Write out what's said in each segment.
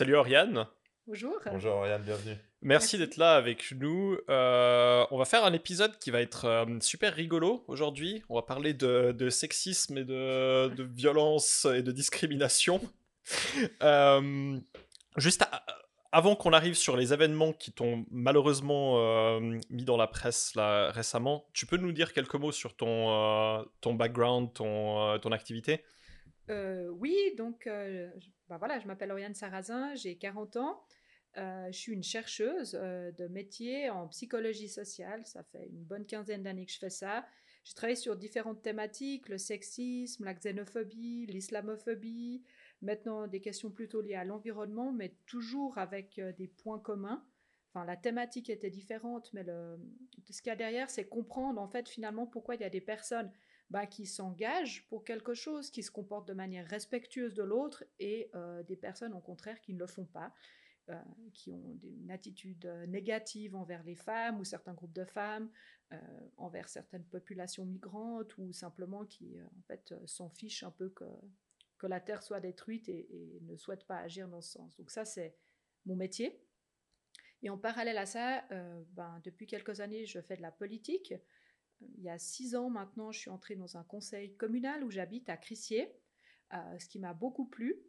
Salut Oriane. Bonjour. Bonjour Oriane, bienvenue. Merci, d'être là avec nous. Euh, on va faire un épisode qui va être euh, super rigolo aujourd'hui. On va parler de, sexisme et de, violence et de discrimination. Euh, juste avant qu'on arrive sur les événements qui t'ont malheureusement mis dans la presse là, récemment, tu peux nous dire quelques mots sur ton, ton background, ton, ton activité? Oui, donc bah voilà, je m'appelle Oriane Sarrazin, j'ai 40 ans. Euh, je suis une chercheuse euh, de métier en psychologie sociale. Ça fait une bonne quinzaine d'années que je fais ça. Je travaille sur différentes thématiques, le sexisme, la xénophobie, l'islamophobie, maintenant des questions plutôt liées à l'environnement, mais toujours avec euh, des points communs. Enfin, la thématique était différente, mais ce qu'il y a derrière, c'est comprendre en fait finalement pourquoi il y a des personnes bah, qui s'engagent pour quelque chose, qui se comportent de manière respectueuse de l'autre, et des personnes au contraire qui ne le font pas. Euh, qui ont une attitude euh, négative envers les femmes ou certains groupes de femmes, euh, envers certaines populations migrantes ou simplement qui en fait s'en fichent un peu que, que la Terre soit détruite et, ne souhaitent pas agir dans ce sens. Donc ça, c'est mon métier. Et en parallèle à ça, ben, depuis quelques années, je fais de la politique. Il y a six ans maintenant, je suis entrée dans un conseil communal où j'habite à Crissier, ce qui m'a beaucoup plu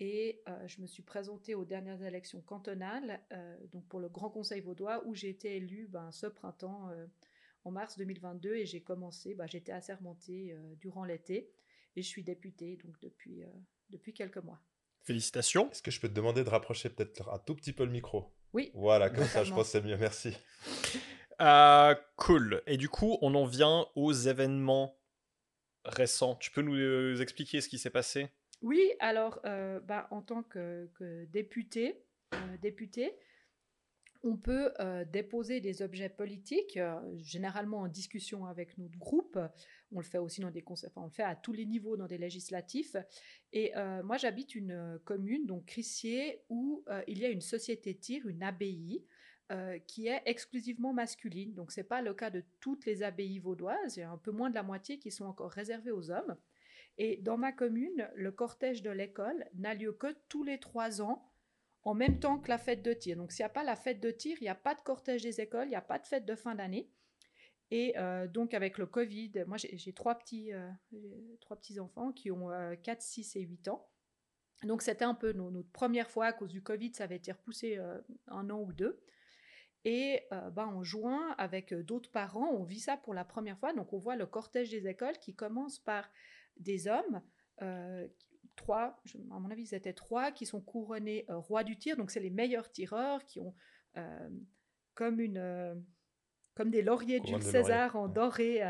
et euh, je me suis présentée aux dernières élections cantonales, euh, donc pour le Grand Conseil vaudois, où j'ai été élue ben, ce printemps, euh, en mars 2022, et j'ai commencé, ben, j'étais assermentée durant l'été, et je suis députée donc depuis, depuis quelques mois. Félicitations. Est-ce que je peux te demander de rapprocher peut-être un tout petit peu le micro? Oui. Voilà, comme ça, je pense que c'est mieux. Merci. cool. Et du coup, on en vient aux événements récents. Tu peux nous expliquer ce qui s'est passé? Oui, alors, euh, bah, en tant que, député, euh, député, on peut euh, déposer des objets politiques, généralement en discussion avec notre groupe. On le fait aussi dans des conseils, on le fait à tous les niveaux dans des législatifs. Et moi, j'habite une commune, donc Crissier, où il y a une société tir, une abbaye, qui est exclusivement masculine. Donc, ce n'est pas le cas de toutes les abbayes vaudoises. Il y a un peu moins de la moitié qui sont encore réservées aux hommes. Et dans ma commune, le cortège de l'école n'a lieu que tous les trois ans, en même temps que la fête de tir. Donc s'il n'y a pas la fête de tir, il n'y a pas de cortège des écoles, il n'y a pas de fête de fin d'année. Et euh, donc avec le Covid, moi j'ai trois petits, euh, trois petits enfants qui ont 4, euh, 6 et 8 ans. Donc c'était un peu notre première fois à cause du Covid, ça avait été repoussé un an ou deux. Et bah, en juin, avec d'autres parents, on vit ça pour la première fois. Donc on voit le cortège des écoles qui commence par des hommes, euh, trois, à mon avis, ils étaient trois, qui sont couronnés euh, rois du tir. Donc, c'est les meilleurs tireurs qui ont euh, comme une comme des lauriers du César en doré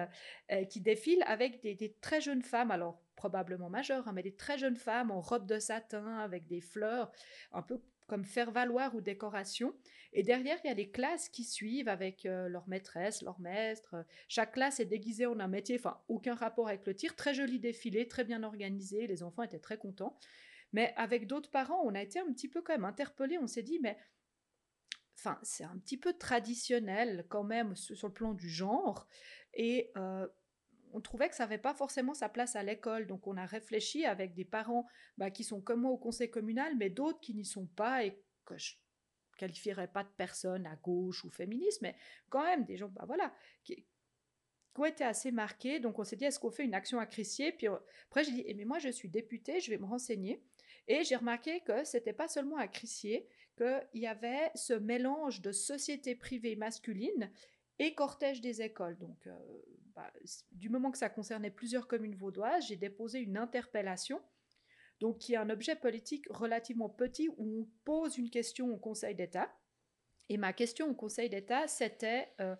qui défilent avec des, très jeunes femmes, alors probablement majeures, hein, mais des très jeunes femmes en robe de satin avec des fleurs, un peu comme faire valoir ou décoration. Et derrière, il y a les classes qui suivent avec euh, leur maîtresse, leur maître. Chaque classe est déguisée en un métier, enfin, aucun rapport avec le tir. Très joli défilé, très bien organisé. Les enfants étaient très contents. Mais avec d'autres parents, on a été un petit peu quand même interpellés. On s'est dit, mais enfin, c'est un petit peu traditionnel quand même sur le plan du genre. Et euh, on trouvait que ça n'avait pas forcément sa place à l'école. Donc on a réfléchi avec des parents bah, qui sont comme moi au conseil communal, mais d'autres qui n'y sont pas et que je qualifierais pas de personnes à gauche ou féministes, mais quand même des gens, bah voilà, qui, ont été assez marqués. Donc on s'est dit, est-ce qu'on fait une action à Crissier? Puis après j'ai dit, eh, mais moi je suis députée, je vais me renseigner. Et j'ai remarqué que c'était pas seulement à Crissier qu'il y avait ce mélange de société privée masculine et cortège des écoles. Donc, euh, bah, du moment que ça concernait plusieurs communes vaudoises, j'ai déposé une interpellation, donc qui est un objet politique relativement petit où on pose une question au Conseil d'État. Et ma question au Conseil d'État, c'était euh,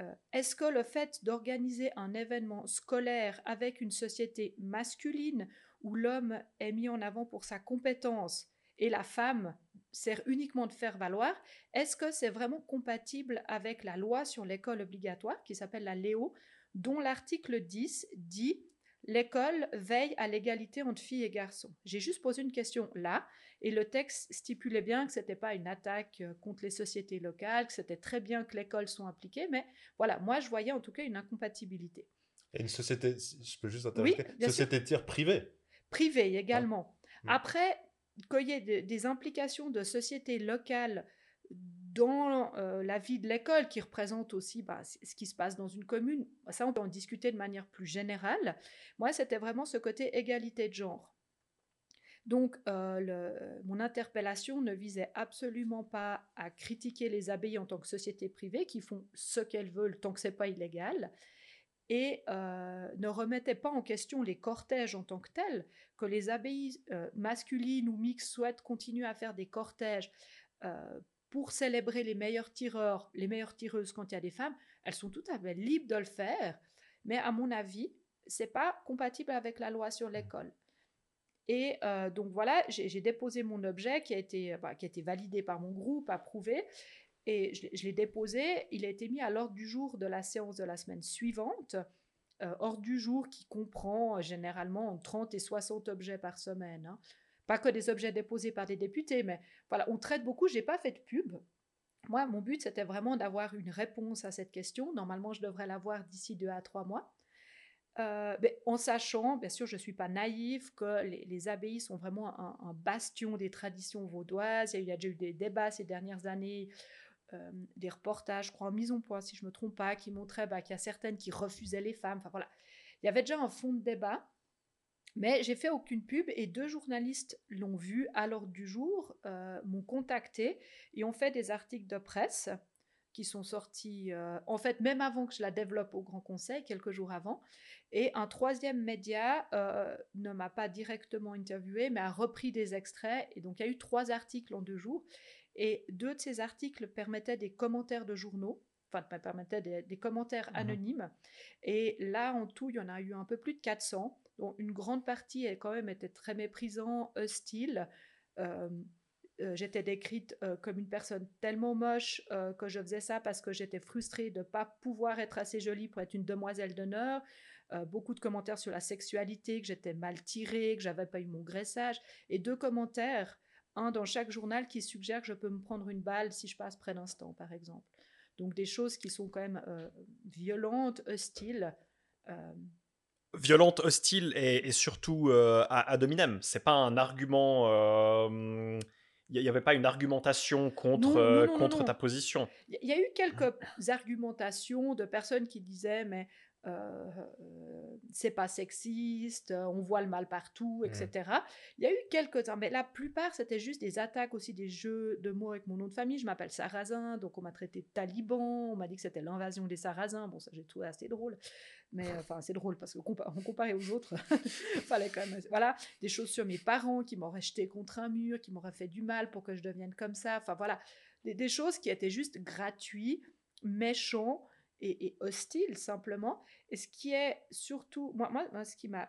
euh, est-ce que le fait d'organiser un événement scolaire avec une société masculine où l'homme est mis en avant pour sa compétence et la femme sert uniquement de faire valoir, est-ce que c'est vraiment compatible avec la loi sur l'école obligatoire qui s'appelle la Léo, dont l'article 10 dit L'école veille à l'égalité entre filles et garçons. J'ai juste posé une question là, et le texte stipulait bien que ce n'était pas une attaque euh, contre les sociétés locales, que c'était très bien que l'école soit impliquée, mais voilà, moi je voyais en tout cas une incompatibilité. Et une société, je peux juste interroger, société de tir privée Privée également. Après, qu'il y ait des implications de sociétés locales dans euh, la vie de l'école, qui représente aussi bah, ce qui se passe dans une commune, ça on peut en discuter de manière plus générale. Moi, c'était vraiment ce côté égalité de genre. Donc, euh, mon interpellation ne visait absolument pas à critiquer les abbayes en tant que société privée qui font ce qu'elles veulent tant que c'est pas illégal, et euh, ne remettait pas en question les cortèges en tant que tels, que les abbayes masculines ou mixtes souhaitent continuer à faire des cortèges pour célébrer les meilleurs tireurs, les meilleures tireuses quand il y a des femmes, elles sont tout à fait libres de le faire. Mais à mon avis, c'est pas compatible avec la loi sur l'école. Et euh, donc voilà, j'ai déposé mon objet qui a, été, bah, qui a été validé par mon groupe, approuvé. Et je, l'ai déposé. Il a été mis à l'ordre du jour de la séance de la semaine suivante. Euh, ordre du jour qui comprend généralement 30 et 60 objets par semaine. Hein pas que des objets déposés par des députés, mais voilà, on traite beaucoup. J'ai pas fait de pub. Moi, mon but, c'était vraiment d'avoir une réponse à cette question. Normalement, je devrais l'avoir d'ici deux à trois mois. Euh, mais en sachant, bien sûr, je ne suis pas naïve, que les, abbayes sont vraiment un, bastion des traditions vaudoises. Il y a, déjà eu des débats ces dernières années, euh, des reportages, je crois, en mise en point, si je me trompe pas, qui montraient bah, qu'il y a certaines qui refusaient les femmes. Enfin voilà, il y avait déjà un fond de débat. Mais j'ai fait aucune pub et deux journalistes l'ont vu à l'ordre du jour, euh, m'ont contacté et ont fait des articles de presse qui sont sortis, euh, en fait, même avant que je la développe au Grand Conseil, quelques jours avant. Et un troisième média ne m'a pas directement interviewé, mais a repris des extraits. Et donc, il y a eu trois articles en deux jours. Et deux de ces articles permettaient des commentaires de journaux enfin, permettaient des, des commentaires mmh anonymes. Et là, en tout, il y en a eu un peu plus de 400 dont une grande partie elle, quand même était très méprisant, hostile. Euh, euh, j'étais décrite euh, comme une personne tellement moche que je faisais ça parce que j'étais frustrée de ne pas pouvoir être assez jolie pour être une demoiselle d'honneur. beaucoup de commentaires sur la sexualité, que j'étais mal tirée, que j'avais pas eu mon graissage. Et deux commentaires, un dans chaque journal qui suggère que je peux me prendre une balle si je passe près d'un stand, par exemple. Donc des choses qui sont quand même violentes, hostiles violente, hostile et, surtout euh, à, à dominem. C'est pas un argument. Il euh, n'y avait pas une argumentation contre, euh, contre ta position. Il y a eu quelques argumentations de personnes qui disaient mais euh, c'est pas sexiste, on voit le mal partout, etc. Mmh. Il y a eu quelques temps, mais la plupart c'était juste des attaques aussi, des jeux de mots avec mon nom de famille. Je m'appelle Sarrazin, donc on m'a traité de taliban, on m'a dit que c'était l'invasion des Sarrasins. Bon, ça j'ai trouvé assez drôle, mais enfin c'est drôle parce que on comparait aux autres, fallait quand même. Voilà, des choses sur mes parents qui m'auraient jeté contre un mur, qui m'auraient fait du mal pour que je devienne comme ça. Enfin voilà, des, des choses qui étaient juste gratuites, méchants et, hostile simplement. Et ce qui est surtout, moi, moi, ce qui m'a,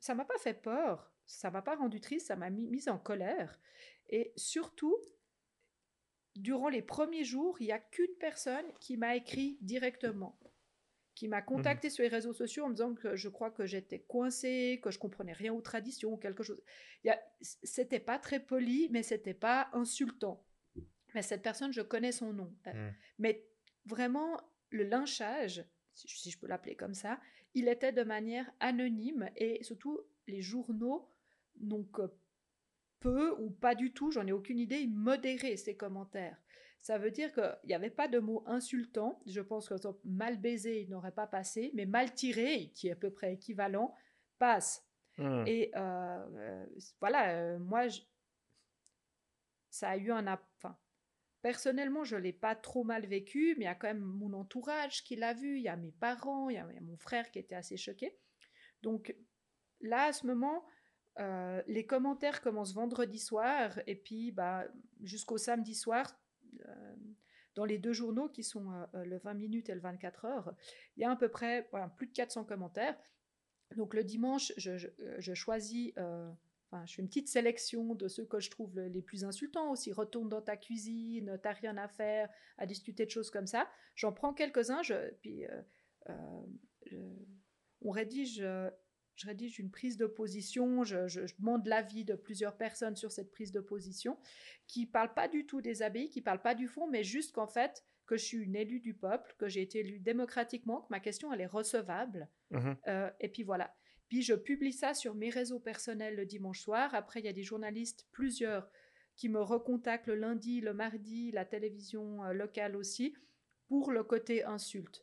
ça m'a pas fait peur, ça m'a pas rendu triste, ça m'a mis, mise en colère. Et surtout, durant les premiers jours, il y a qu'une personne qui m'a écrit directement, qui m'a contacté mmh sur les réseaux sociaux en me disant que je crois que j'étais coincée, que je comprenais rien aux traditions, quelque chose. C'était pas très poli, mais c'était pas insultant. Mais cette personne, je connais son nom. Mmh. Mais vraiment, le lynchage, si je peux l'appeler comme ça, il était de manière anonyme et surtout les journaux n'ont que peu ou pas du tout, j'en ai aucune idée, modéraient ces commentaires. Ça veut dire qu'il n'y avait pas de mots insultants. Je pense que mal baisé, il n'aurait pas passé, mais mal tiré, qui est à peu près équivalent, passe. Mmh. Et euh, euh, voilà, euh, moi, ça a eu un, enfin, Personnellement, je ne l'ai pas trop mal vécu, mais il y a quand même mon entourage qui l'a vu, il y a mes parents, il y a mon frère qui était assez choqué. Donc là, à ce moment, euh, les commentaires commencent vendredi soir et puis bah, jusqu'au samedi soir, euh, dans les deux journaux qui sont euh, le 20 minutes et le 24 heures, il y a à peu près plus de 400 commentaires. Donc le dimanche, je choisis je fais une petite sélection de ceux que je trouve les plus insultants aussi. Retourne dans ta cuisine, t'as rien à faire, à discuter de choses comme ça. J'en prends quelques-uns, je, puis euh, euh, on rédige, je rédige une prise de position, je, je, demande l'avis de plusieurs personnes sur cette prise de position, qui ne parlent pas du tout des abbayes, qui ne parlent pas du fond, mais juste qu'en fait, que je suis une élue du peuple, que j'ai été élue démocratiquement, que ma question elle est recevable. Mmh euh, et puis voilà. Puis je publie ça sur mes réseaux personnels le dimanche soir. Après, il y a des journalistes, plusieurs, qui me recontactent le lundi, le mardi, la télévision euh, locale aussi, pour le côté insulte.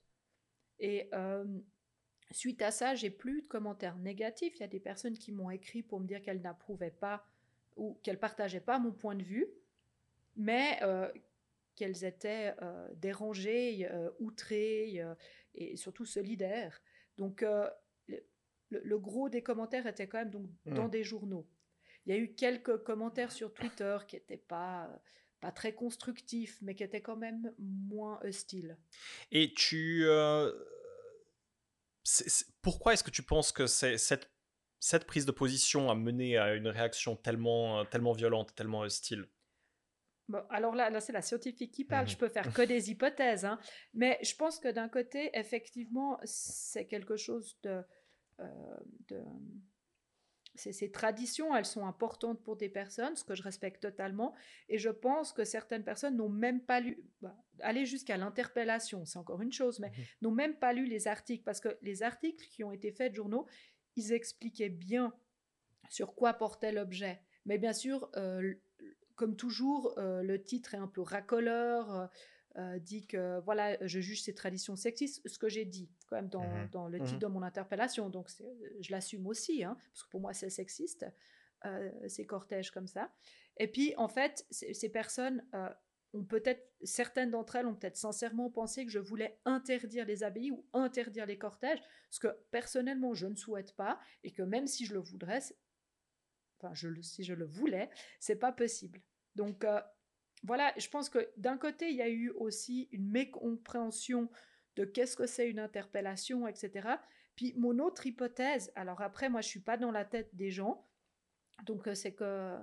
Et euh, suite à ça, j'ai plus de commentaires négatifs. Il y a des personnes qui m'ont écrit pour me dire qu'elles n'approuvaient pas ou qu'elles partageaient pas mon point de vue, mais euh, qu'elles étaient dérangées, outrées et surtout solidaires. Donc le, gros des commentaires était quand même donc dans mmh. des journaux. Il y a eu quelques commentaires sur Twitter qui n'étaient pas, pas très constructifs, mais qui étaient quand même moins hostiles. Et tu... Euh, pourquoi est-ce que tu penses que cette, cette prise de position a mené à une réaction tellement, tellement violente, tellement hostile? Bon, alors là, là c'est la scientifique qui parle, je mmh peux faire que des hypothèses, hein. mais je pense que d'un côté, effectivement, c'est quelque chose de, euh, ces, traditions, elles sont importantes pour des personnes, ce que je respecte totalement, et je pense que certaines personnes n'ont même pas lu, bah, aller jusqu'à l'interpellation, c'est encore une chose, mais mmh n'ont même pas lu les articles, parce que les articles qui ont été faits de journaux, ils expliquaient bien sur quoi portait l'objet. Mais bien sûr, euh, comme toujours, euh, le titre est un peu racoleur, euh, dit que voilà, je juge ces traditions sexistes, ce que j'ai dit quand même dans, mmh dans le titre mmh de mon interpellation, donc je l'assume aussi, hein, parce que pour moi c'est sexiste, euh, ces cortèges comme ça. Et puis en fait, ces personnes euh, ont peut-être, certaines d'entre elles ont peut-être sincèrement pensé que je voulais interdire les abbayes ou interdire les cortèges, ce que personnellement je ne souhaite pas, et que même si je le voudrais, enfin je, si je le voulais, c'est pas possible. Donc voilà, je pense que d'un côté, il y a eu aussi une mécompréhension de qu'est-ce que c'est une interpellation, etc. Puis mon autre hypothèse, alors après, moi, je suis pas dans la tête des gens, donc euh, c'est que,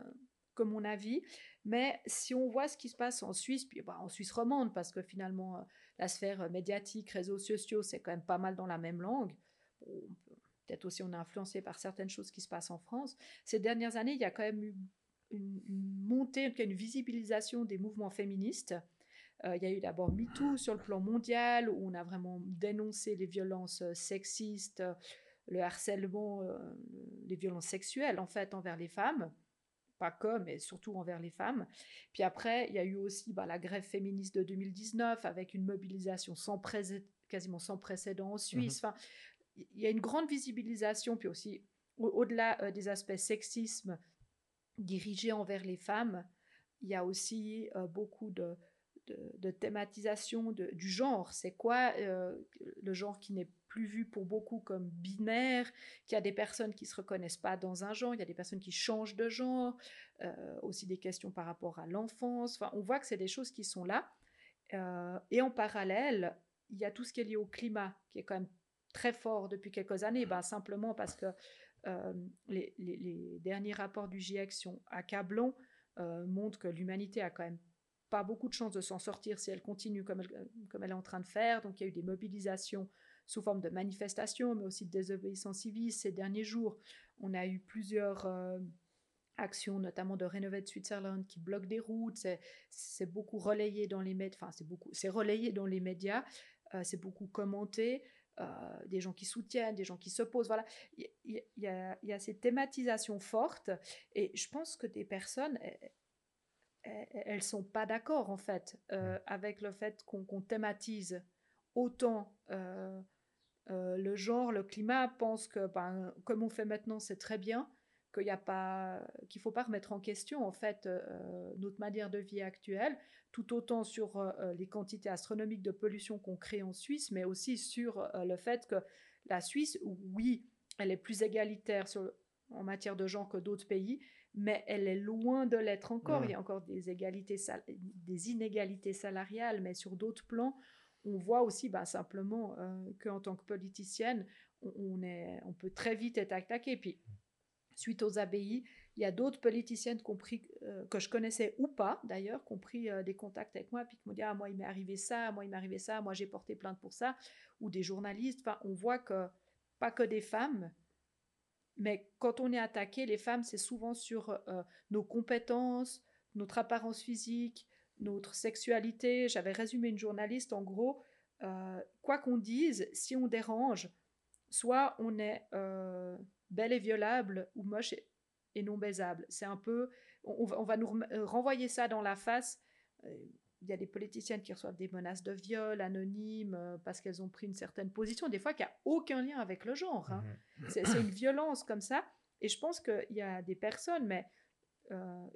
mon avis, mais si on voit ce qui se passe en Suisse, puis bah, en Suisse romande, parce que finalement, euh, la sphère médiatique, réseaux sociaux, c'est quand même pas mal dans la même langue. Peut-être aussi on est influencé par certaines choses qui se passent en France. Ces dernières années, il y a quand même eu une, montée, une visibilisation des mouvements féministes. Euh, il y a eu d'abord MeToo sur le plan mondial, où on a vraiment dénoncé les violences euh, sexistes, le harcèlement, euh, les violences sexuelles en fait envers les femmes, pas que, mais surtout envers les femmes. Puis après, il y a eu aussi bah, la grève féministe de 2019 avec une mobilisation sans quasiment sans précédent en Suisse. Mmh enfin, il y a une grande visibilisation, puis aussi au-delà des aspects sexisme, dirigé envers les femmes, il y a aussi euh, beaucoup de, de, thématisation du genre. C'est quoi euh, le genre qui n'est plus vu pour beaucoup comme binaire, qu'il y a des personnes qui ne se reconnaissent pas dans un genre, il y a des personnes qui changent de genre, euh, aussi des questions par rapport à l'enfance. Enfin, on voit que c'est des choses qui sont là. et en parallèle, il y a tout ce qui est lié au climat, qui est quand même très fort depuis quelques années, ben, simplement parce que euh, les, derniers rapports du GIEC sont accablants, euh, montrent que l'humanité a quand même pas beaucoup de chances de s'en sortir si elle continue comme elle, comme elle est en train de faire. Donc il y a eu des mobilisations sous forme de manifestations, mais aussi de désobéissance civile ces derniers jours. On a eu plusieurs euh, actions, notamment de Renovate Switzerland, qui bloquent des routes. C'est beaucoup relayé dans les médias. C'est relayé dans les médias. c'est beaucoup commenté. Euh, des gens qui soutiennent, des gens qui s'opposent. Voilà, il y, a, ces thématisations fortes et je pense que des personnes, elles, ne sont pas d'accord en fait euh, avec le fait qu'on thématise autant euh, le genre, le climat, pense que ben, comme on fait maintenant, c'est très bien qu'il y a pas qu'il faut pas remettre en question en fait notre manière de vie actuelle tout autant sur euh, euh, les quantités astronomiques de pollution qu'on crée en Suisse, mais aussi sur euh, le fait que la Suisse, oui, elle est plus égalitaire sur, en matière de genre que d'autres pays, mais elle est loin de l'être encore. Il y a encore des, égalités des inégalités salariales, mais sur d'autres plans, on voit aussi bah, simplement qu'en tant que politicienne, on, est, on peut très vite être attaqué. Puis, suite aux abbayes, il y a d'autres politiciennes compris, euh, que je connaissais ou pas, d'ailleurs, qui ont pris euh, des contacts avec moi, puis qui m'ont dit Ah, moi, il m'est arrivé ça, moi, il m'est arrivé ça, moi, j'ai porté plainte pour ça, ou des journalistes. Enfin, on voit que pas que des femmes, mais quand on est attaqué, les femmes, c'est souvent sur euh, nos compétences, notre apparence physique, notre sexualité. J'avais résumé une journaliste, en gros, quoi qu'on dise, si on dérange, soit on est euh, bel et violable ou moche et, non baisable. C'est un peu, on, on, va nous renvoyer ça dans la face. Il y a des politiciennes qui reçoivent des menaces de viol anonymes parce qu'elles ont pris une certaine position, des fois qui a aucun lien avec le genre. Hein. Mmh. C'est une violence comme ça. Et je pense qu'il y a des personnes, mais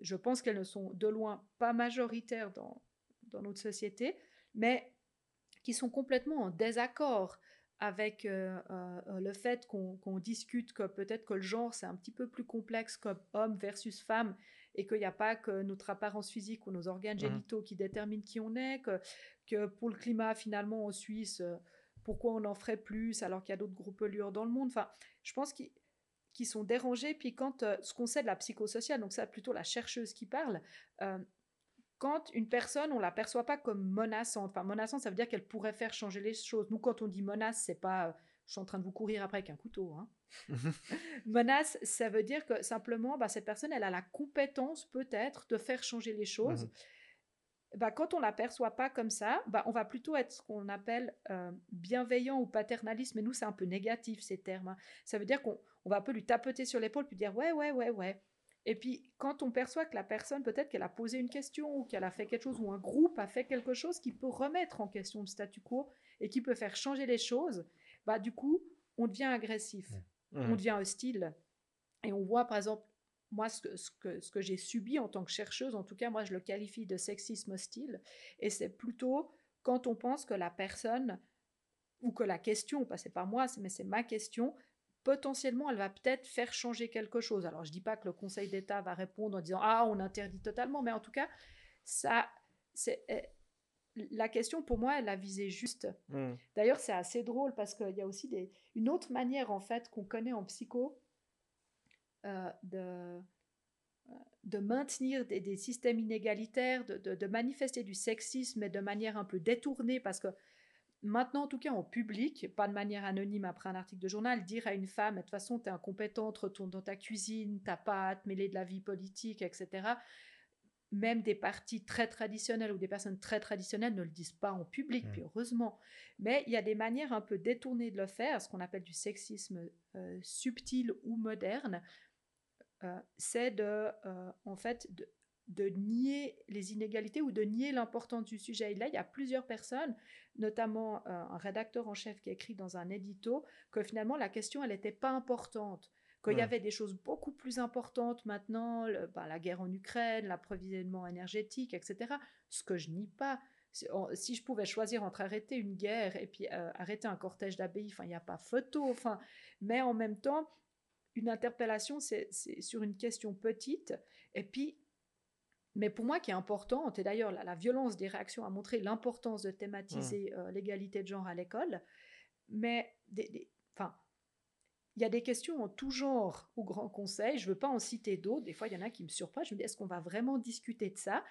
je pense qu'elles ne sont de loin pas majoritaires dans, dans notre société, mais qui sont complètement en désaccord avec euh, euh, le fait qu'on discute que peut-être que le genre c'est un petit peu plus complexe comme homme versus femme et qu'il n'y a pas que notre apparence physique ou nos organes mmh génitaux qui déterminent qui on est, que, que pour le climat finalement en Suisse, euh, pourquoi on en ferait plus alors qu'il y a d'autres groupes pelures dans le monde. Enfin, je pense qu'ils sont dérangés. Puis quand ce qu'on sait de la psychosociale, donc c'est plutôt la chercheuse qui parle, quand une personne, on la perçoit pas comme menaçante. Enfin, menaçante, ça veut dire qu'elle pourrait faire changer les choses. Nous, quand on dit menace, c'est pas euh, je suis en train de vous courir après avec un couteau. Hein. menace, ça veut dire que simplement, bah, cette personne, elle a la compétence peut-être de faire changer les choses. Mmh bah, quand on la perçoit pas comme ça, bah, on va plutôt être ce qu'on appelle euh, bienveillant ou paternaliste. Mais nous, c'est un peu négatif ces termes. Hein. Ça veut dire qu'on va un peu lui tapoter sur l'épaule puis dire ouais, ouais, ouais, ouais. Et puis, quand on perçoit que la personne, peut-être qu'elle a posé une question ou qu'elle a fait quelque chose ou un groupe a fait quelque chose qui peut remettre en question le statu quo et qui peut faire changer les choses, bah du coup, on devient agressif, mmh. on devient hostile. Et on voit, par exemple, moi, ce que, ce que, ce que j'ai subi en tant que chercheuse, en tout cas, moi, je le qualifie de sexisme hostile. Et c'est plutôt quand on pense que la personne, ou que la question, pas c'est pas moi, mais c'est ma question, potentiellement, elle va peut-être faire changer quelque chose. Alors, je ne dis pas que le Conseil d'État va répondre en disant Ah, on interdit totalement, mais en tout cas, ça, c'est. Eh, la question, pour moi, elle a visé juste. Hmm. D'ailleurs, c'est assez drôle parce qu'il y a aussi des, une autre manière, en fait, qu'on connaît en psycho euh, de, de maintenir des, systèmes inégalitaires, de, de, manifester du sexisme, mais de manière un peu détournée, parce que Maintenant, en tout cas, en public, pas de manière anonyme après un article de journal, dire à une femme, de toute façon, tu es incompétente, retourne dans ta cuisine, t'as pas à te mêler de la vie politique, etc. Même des partis très traditionnels ou des personnes très traditionnelles ne le disent pas en public, mmh. puis heureusement. Mais il y a des manières un peu détournées de le faire, ce qu'on appelle du sexisme euh, subtil ou moderne. Euh, c'est de, euh, en fait, de, de nier les inégalités ou de nier l'importance du sujet. Et là, il y a plusieurs personnes, notamment euh, un rédacteur en chef qui a écrit dans un édito que finalement la question, elle n'était pas importante, qu'il y avait des choses beaucoup plus importantes maintenant, bah, la guerre en Ukraine, l'approvisionnement énergétique, etc. Ce que je nie pas. Si je pouvais choisir entre arrêter une guerre et puis euh, arrêter un cortège d'abbayes, il n'y a pas photo. Enfin, mais en même temps, une interpellation, c'est sur une question petite. Et puis, mais pour moi qui est importante, et d'ailleurs la, violence des réactions a montré l'importance de thématiser mmh. euh, l'égalité de genre à l'école, mais enfin, il y a des questions en tout genre au Grand Conseil, je ne veux pas en citer d'autres, des fois il y en a qui me surprennent, je me dis est-ce qu'on va vraiment discuter de ça?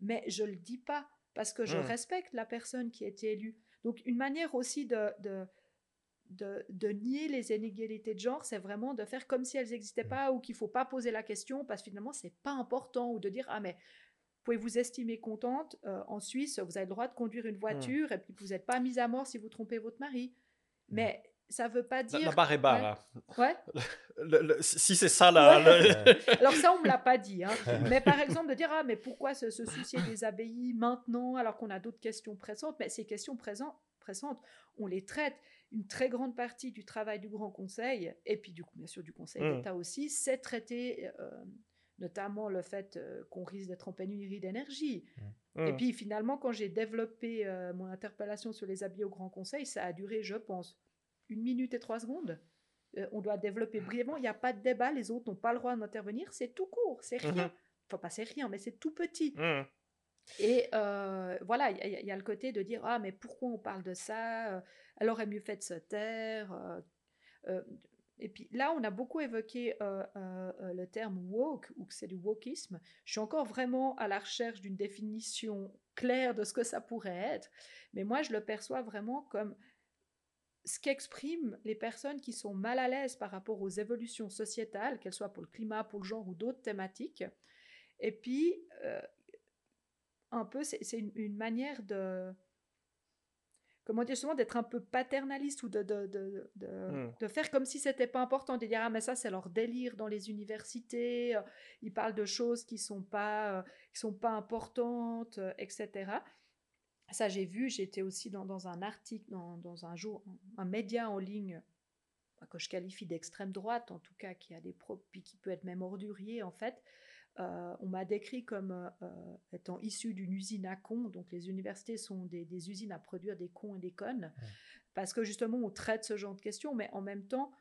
Mais je ne le dis pas, parce que je mmh. respecte la personne qui a été élue. Donc une manière aussi de, de de, nier les inégalités de genre, c'est vraiment de faire comme si elles n'existaient pas ou qu'il faut pas poser la question parce que finalement c'est pas important ou de dire ah mais pouvez vous estimer contente euh, en Suisse vous avez le droit de conduire une mmh. voiture et puis vous n'êtes pas mise à mort si vous trompez votre mari. Mmh. mais ça veut pas dire la, barre est barre ouais, si c'est ça là alors ça on me l'a pas dit hein. mais par exemple de dire ah mais pourquoi se, se soucier des abbayes maintenant alors qu'on a d'autres questions pressantes? Mais ces questions présentes pressantes on les traite une très grande partie du travail du Grand Conseil, et puis du coup, bien sûr du Conseil mmh. d'État aussi, c'est traiter euh, notamment le fait euh, qu'on risque d'être en pénurie d'énergie. Mmh. Et mmh. puis finalement, quand j'ai développé euh, mon interpellation sur les habits au Grand Conseil, ça a duré, je pense, une minute et trois secondes. on doit développer brièvement, il n'y a pas de débat, les autres n'ont pas le droit d'intervenir, c'est tout court, c'est rien. Enfin, pas c'est rien, mais c'est tout petit. Et voilà, il y, a le côté de dire Ah, mais pourquoi on parle de ça Elle aurait mieux fait de se taire. et puis là, on a beaucoup évoqué le terme woke, ou que c'est du wokisme. Je suis encore vraiment à la recherche d'une définition claire de ce que ça pourrait être. Mais moi, je le perçois vraiment comme ce qu'expriment les personnes qui sont mal à l'aise par rapport aux évolutions sociétales, qu'elles soient pour le climat, pour le genre ou d'autres thématiques. Et puis, un peu, c'est une, manière de, comment dire, justement, d'être un peu paternaliste ou de, de, de, de, Hmm. de faire comme si c'était pas important, de dire, ah, mais ça, c'est leur délire dans les universités, euh, ils parlent de choses qui sont pas, euh, qui sont pas importantes, euh, etc. Ça, j'ai vu, j'étais aussi dans, dans un article, dans, dans un jour, un média en ligne bah, que je qualifie d'extrême droite, en tout cas, qui a des propos, qui peut être même ordurier, en fait. Euh, on m'a décrit comme euh, euh, étant issu d'une usine à cons. Donc, les universités sont des, des usines à produire des cons et des connes. Parce que justement, on traite ce genre de questions, mais en même temps,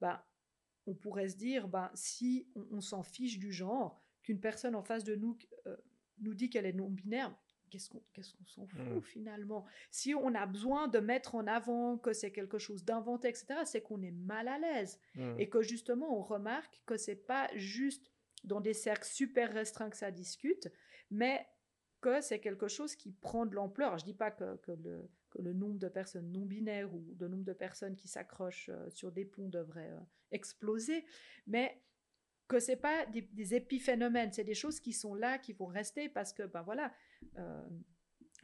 bah, on pourrait se dire, bah, si on, on s'en fiche du genre, qu'une personne en face de nous euh, nous dit qu'elle est non-binaire, qu'est-ce qu'on qu'est-ce qu'on s'en fout finalement? Si on a besoin de mettre en avant que c'est quelque chose d'inventé, etc., c'est qu'on est mal à l'aise et que justement on remarque que c'est pas juste dans des cercles super restreints que ça discute, mais que c'est quelque chose qui prend de l'ampleur. Je dis pas que, le, nombre de personnes non binaires ou le nombre de personnes qui s'accrochent euh, sur des ponts devrait euh, exploser, mais que c'est pas des, des épiphénomènes, c'est des choses qui sont là, qui vont rester parce que ben voilà, euh,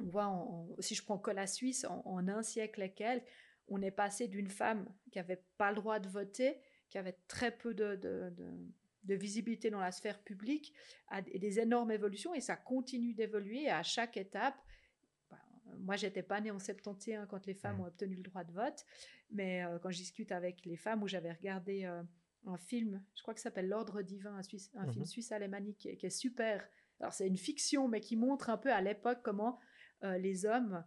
on voit si je prends que la Suisse en, un siècle et quelques, on est passé d'une femme qui avait pas le droit de voter, qui avait très peu de- de visibilité dans la sphère publique, à des énormes évolutions et ça continue d'évoluer à chaque étape. ben, moi, j'étais pas née en 71 quand les femmes Mhm. ont obtenu le droit de vote, mais euh, quand je discute avec les femmes, où j'avais regardé euh, un film, je crois que ça s'appelle L'Ordre divin, un, Suisse- un film Mhm. suisse-alémanique qui, est- qui est super. Alors, c'est une fiction, mais qui montre un peu à l'époque comment euh, les hommes,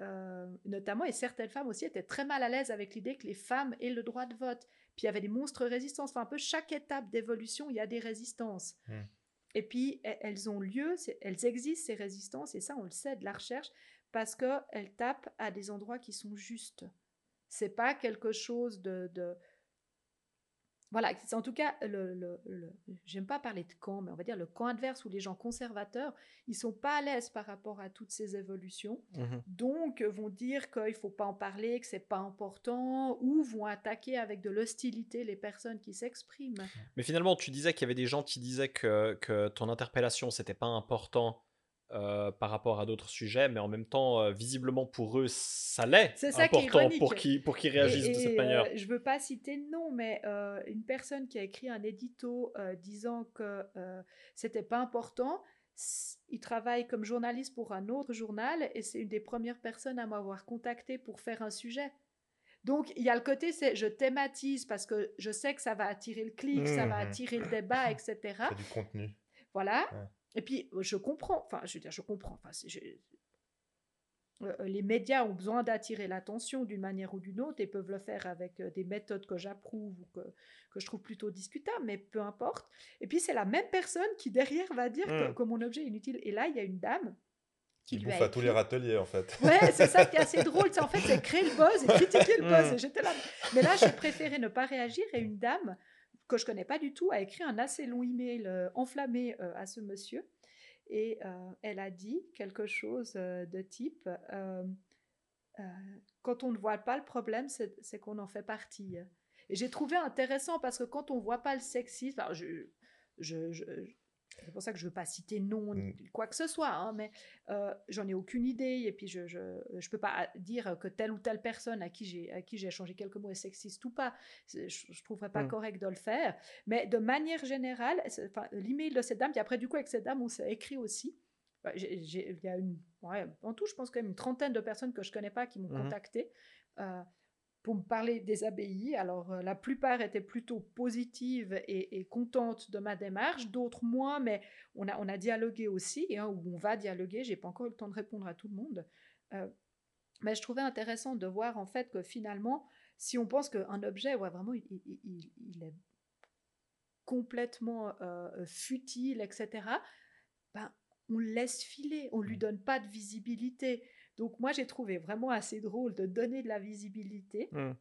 euh, notamment, et certaines femmes aussi, étaient très mal à l'aise avec l'idée que les femmes aient le droit de vote. Puis il y avait des monstres résistances. Enfin, un peu chaque étape d'évolution, il y a des résistances. Mm. Et puis, e- elles ont lieu, elles existent, ces résistances, et ça, on le sait de la recherche, parce qu'elles tapent à des endroits qui sont justes. C'est pas quelque chose de. de- Voilà, c'est en tout cas, le, le- le- j'aime pas parler de camp, mais on va dire le camp adverse où les gens conservateurs, ils sont pas à l'aise par rapport à toutes ces évolutions Mhm. donc vont dire qu'il ne faut pas en parler, que c'est pas important, ou vont attaquer avec de l'hostilité les personnes qui s'expriment. Mais finalement, tu disais qu'il y avait des gens qui disaient que, que ton interpellation, c'était pas important euh, par rapport à d'autres sujets, mais en même temps, euh, visiblement pour eux, ça l'est C'est ça qui est important ironique. pour qu'ils pour qu'ils réagissent Et- de cette et, manière. euh, je veux pas citer de nom, mais euh, une personne qui a écrit un édito euh, disant que euh, c'était pas important. Il travaille comme journaliste pour un autre journal et c'est une des premières personnes à m'avoir contacté pour faire un sujet. Donc il y a le côté, c'est je thématise parce que je sais que ça va attirer le clic, ça va Mhm. attirer le débat, etc. C'est du contenu. Voilà. Ouais. Et puis, euh, je comprends, enfin, je veux dire, je comprends. Enfin, je- euh, les médias ont besoin d'attirer l'attention d'une manière ou d'une autre et peuvent le faire avec euh, des méthodes que j'approuve ou que, que je trouve plutôt discutables, mais peu importe. Et puis, c'est la même personne qui, derrière, va dire que, Mm. que mon objet est inutile. Et là, il y a une dame qui bouffe à tous les râteliers, en fait. Ouais, c'est ça qui est assez drôle. C'est en fait, c'est créer le buzz et critiquer le buzz. Mm. Et j'étais là. Mais là, j'ai préféré ne pas réagir. Et une dame que je connais pas du tout a écrit un assez long email euh, enflammé euh, à ce monsieur. Et euh, elle a dit quelque chose de type quand on ne voit pas le problème, c'est qu'on en fait partie. Et j'ai trouvé intéressant parce que quand on voit pas le sexisme, je- c'est pour ça que je veux pas citer nom ni quoi que ce soit, hein, mais euh, j'en ai aucune idée et puis je, je je peux pas dire que telle ou telle personne à qui j'ai à qui j'ai échangé quelques mots est sexiste ou pas. Je, je trouverais pas Mm. correct de le faire, mais de manière générale, l'email de cette dame, puis après du coup avec cette dame on s'est écrit aussi. Il y a une, ouais, en tout je pense quand même une trentaine de personnes que je connais pas qui m'ont Mhm. contacté. euh, pour me parler des abbayes. Alors, euh, la plupart étaient plutôt positives et, et contentes de ma démarche, d'autres moins, mais on a, on a dialogué aussi, hein, ou on va dialoguer. J'ai pas encore eu le temps de répondre à tout le monde. Euh, mais je trouvais intéressant de voir en fait que finalement, si on pense qu'un objet, ouais, vraiment, il, il- il- il est complètement euh, futile, etc., ben, on le laisse filer, on lui donne pas de visibilité. Donc moi, j'ai trouvé vraiment assez drôle de donner de la visibilité, Mm.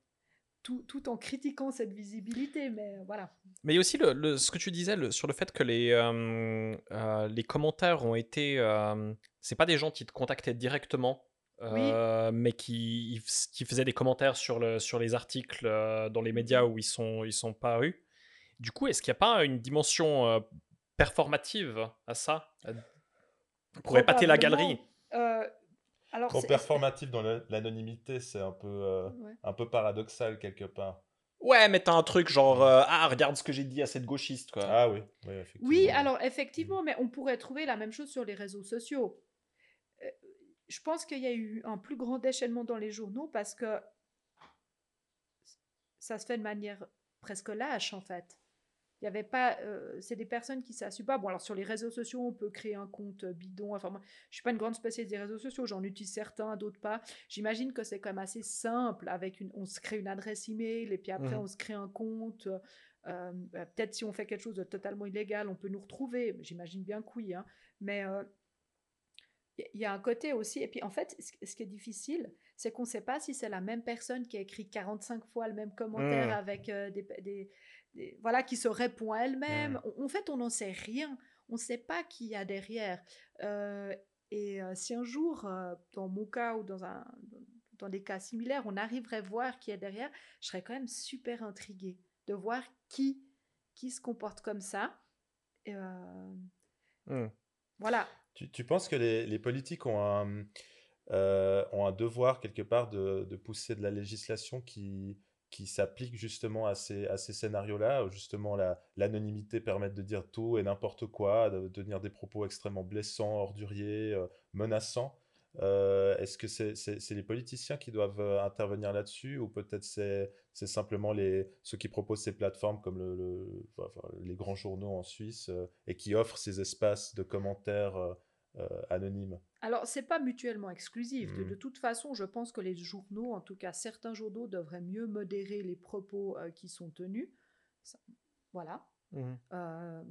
tout, tout en critiquant cette visibilité, mais voilà. Mais il y a aussi le, le- ce que tu disais le- sur le fait que les, euh, euh, les commentaires ont été. euh, c'est pas des gens qui te contactaient directement, euh, mais qui, qui faisaient des commentaires sur, le, sur les articles dans les médias où ils sont, ils sont parus. Du coup, est-ce qu'il n'y a pas une dimension performative à ça? Pour épater la galerie? Euh, Alors, performatif dans l'anonymité, c'est un, peu, un peu paradoxal quelque part. Ouais, mais t'as un truc genre ah regarde ce que j'ai dit à cette gauchiste quoi. Ah oui. Oui, alors effectivement, mais on pourrait trouver la même chose sur les réseaux sociaux. je pense qu'il y a eu un plus grand déchaînement dans les journaux parce que ça se fait de manière presque lâche en fait. Il y avait pas, euh, c'est des personnes qui s'assument pas. Bon, alors sur les réseaux sociaux, on peut créer un compte bidon. Enfin, moi, je suis pas une grande spécialiste des réseaux sociaux. J'en utilise certains, d'autres pas. J'imagine que c'est quand même assez simple. Avec une, on se crée une adresse email et puis après mmh. on se crée un compte. Euh, bah, peut-être si on fait quelque chose de totalement illégal, on peut nous retrouver. J'imagine bien que oui. Hein. Mais euh, il y a un côté aussi, et puis en fait, ce qui est difficile, c'est qu'on ne sait pas si c'est la même personne qui a écrit 45 fois le même commentaire mmh. avec des, voilà, qui se répond à elle-même. Mmh. En, fait, on n'en sait rien. On ne sait pas qui y a derrière. Euh, et euh, si un jour, euh, dans mon cas ou dans, un, dans des cas similaires, on arriverait à voir qui est derrière, je serais quand même super intriguée de voir qui, qui se comporte comme ça. Mmh. Voilà. Tu, tu, penses que les, les politiques ont un, ont un devoir quelque part de, de pousser de la législation qui, qui s'applique justement à ces, à ces scénarios-là, justement l'anonymité permet de dire tout et n'importe quoi, de, tenir des propos extrêmement blessants, orduriers, euh, menaçants. Euh, est-ce que c'est les politiciens qui doivent euh, intervenir là-dessus ou peut-être c'est simplement les, ceux qui proposent ces plateformes comme le, les grands journaux en Suisse et qui offrent ces espaces de commentaires euh, anonyme. Alors, c'est pas mutuellement exclusif. De, hmm. toute façon, je pense que les journaux, en tout cas certains journaux, devraient mieux modérer les propos euh, qui sont tenus. voilà. Hmm. Euh,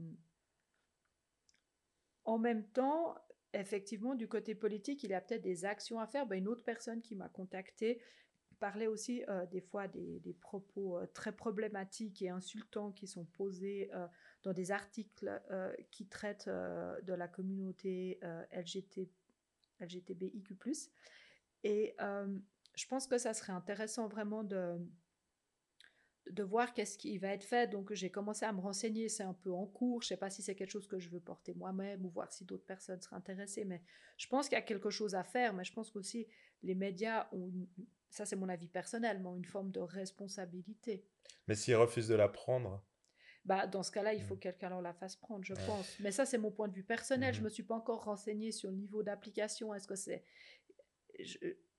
en même temps, effectivement, du côté politique, il y a peut-être des actions à faire. Ben, une autre personne qui m'a contacté parlait aussi des fois des, des propos très problématiques et insultants qui sont posés dans des articles euh, qui traitent euh, de la communauté euh, LGBT, LGTBIQ+. Et je pense que ça serait intéressant vraiment de, de voir qu'est-ce qui va être fait. Donc j'ai commencé à me renseigner, c'est un peu en cours. Je ne sais pas si c'est quelque chose que je veux porter moi-même ou voir si d'autres personnes seraient intéressées. Mais je pense qu'il y a quelque chose à faire. Mais je pense qu'aussi les médias ont, ça c'est mon avis personnel, une forme de responsabilité. Mais s'ils refusent de la prendre bah, dans ce cas-là, il faut mmh. que quelqu'un leur la fasse prendre, je pense. Mais ça, c'est mon point de vue personnel. Je ne mmh me suis pas encore renseignée sur le niveau d'application. Est-ce que c'est.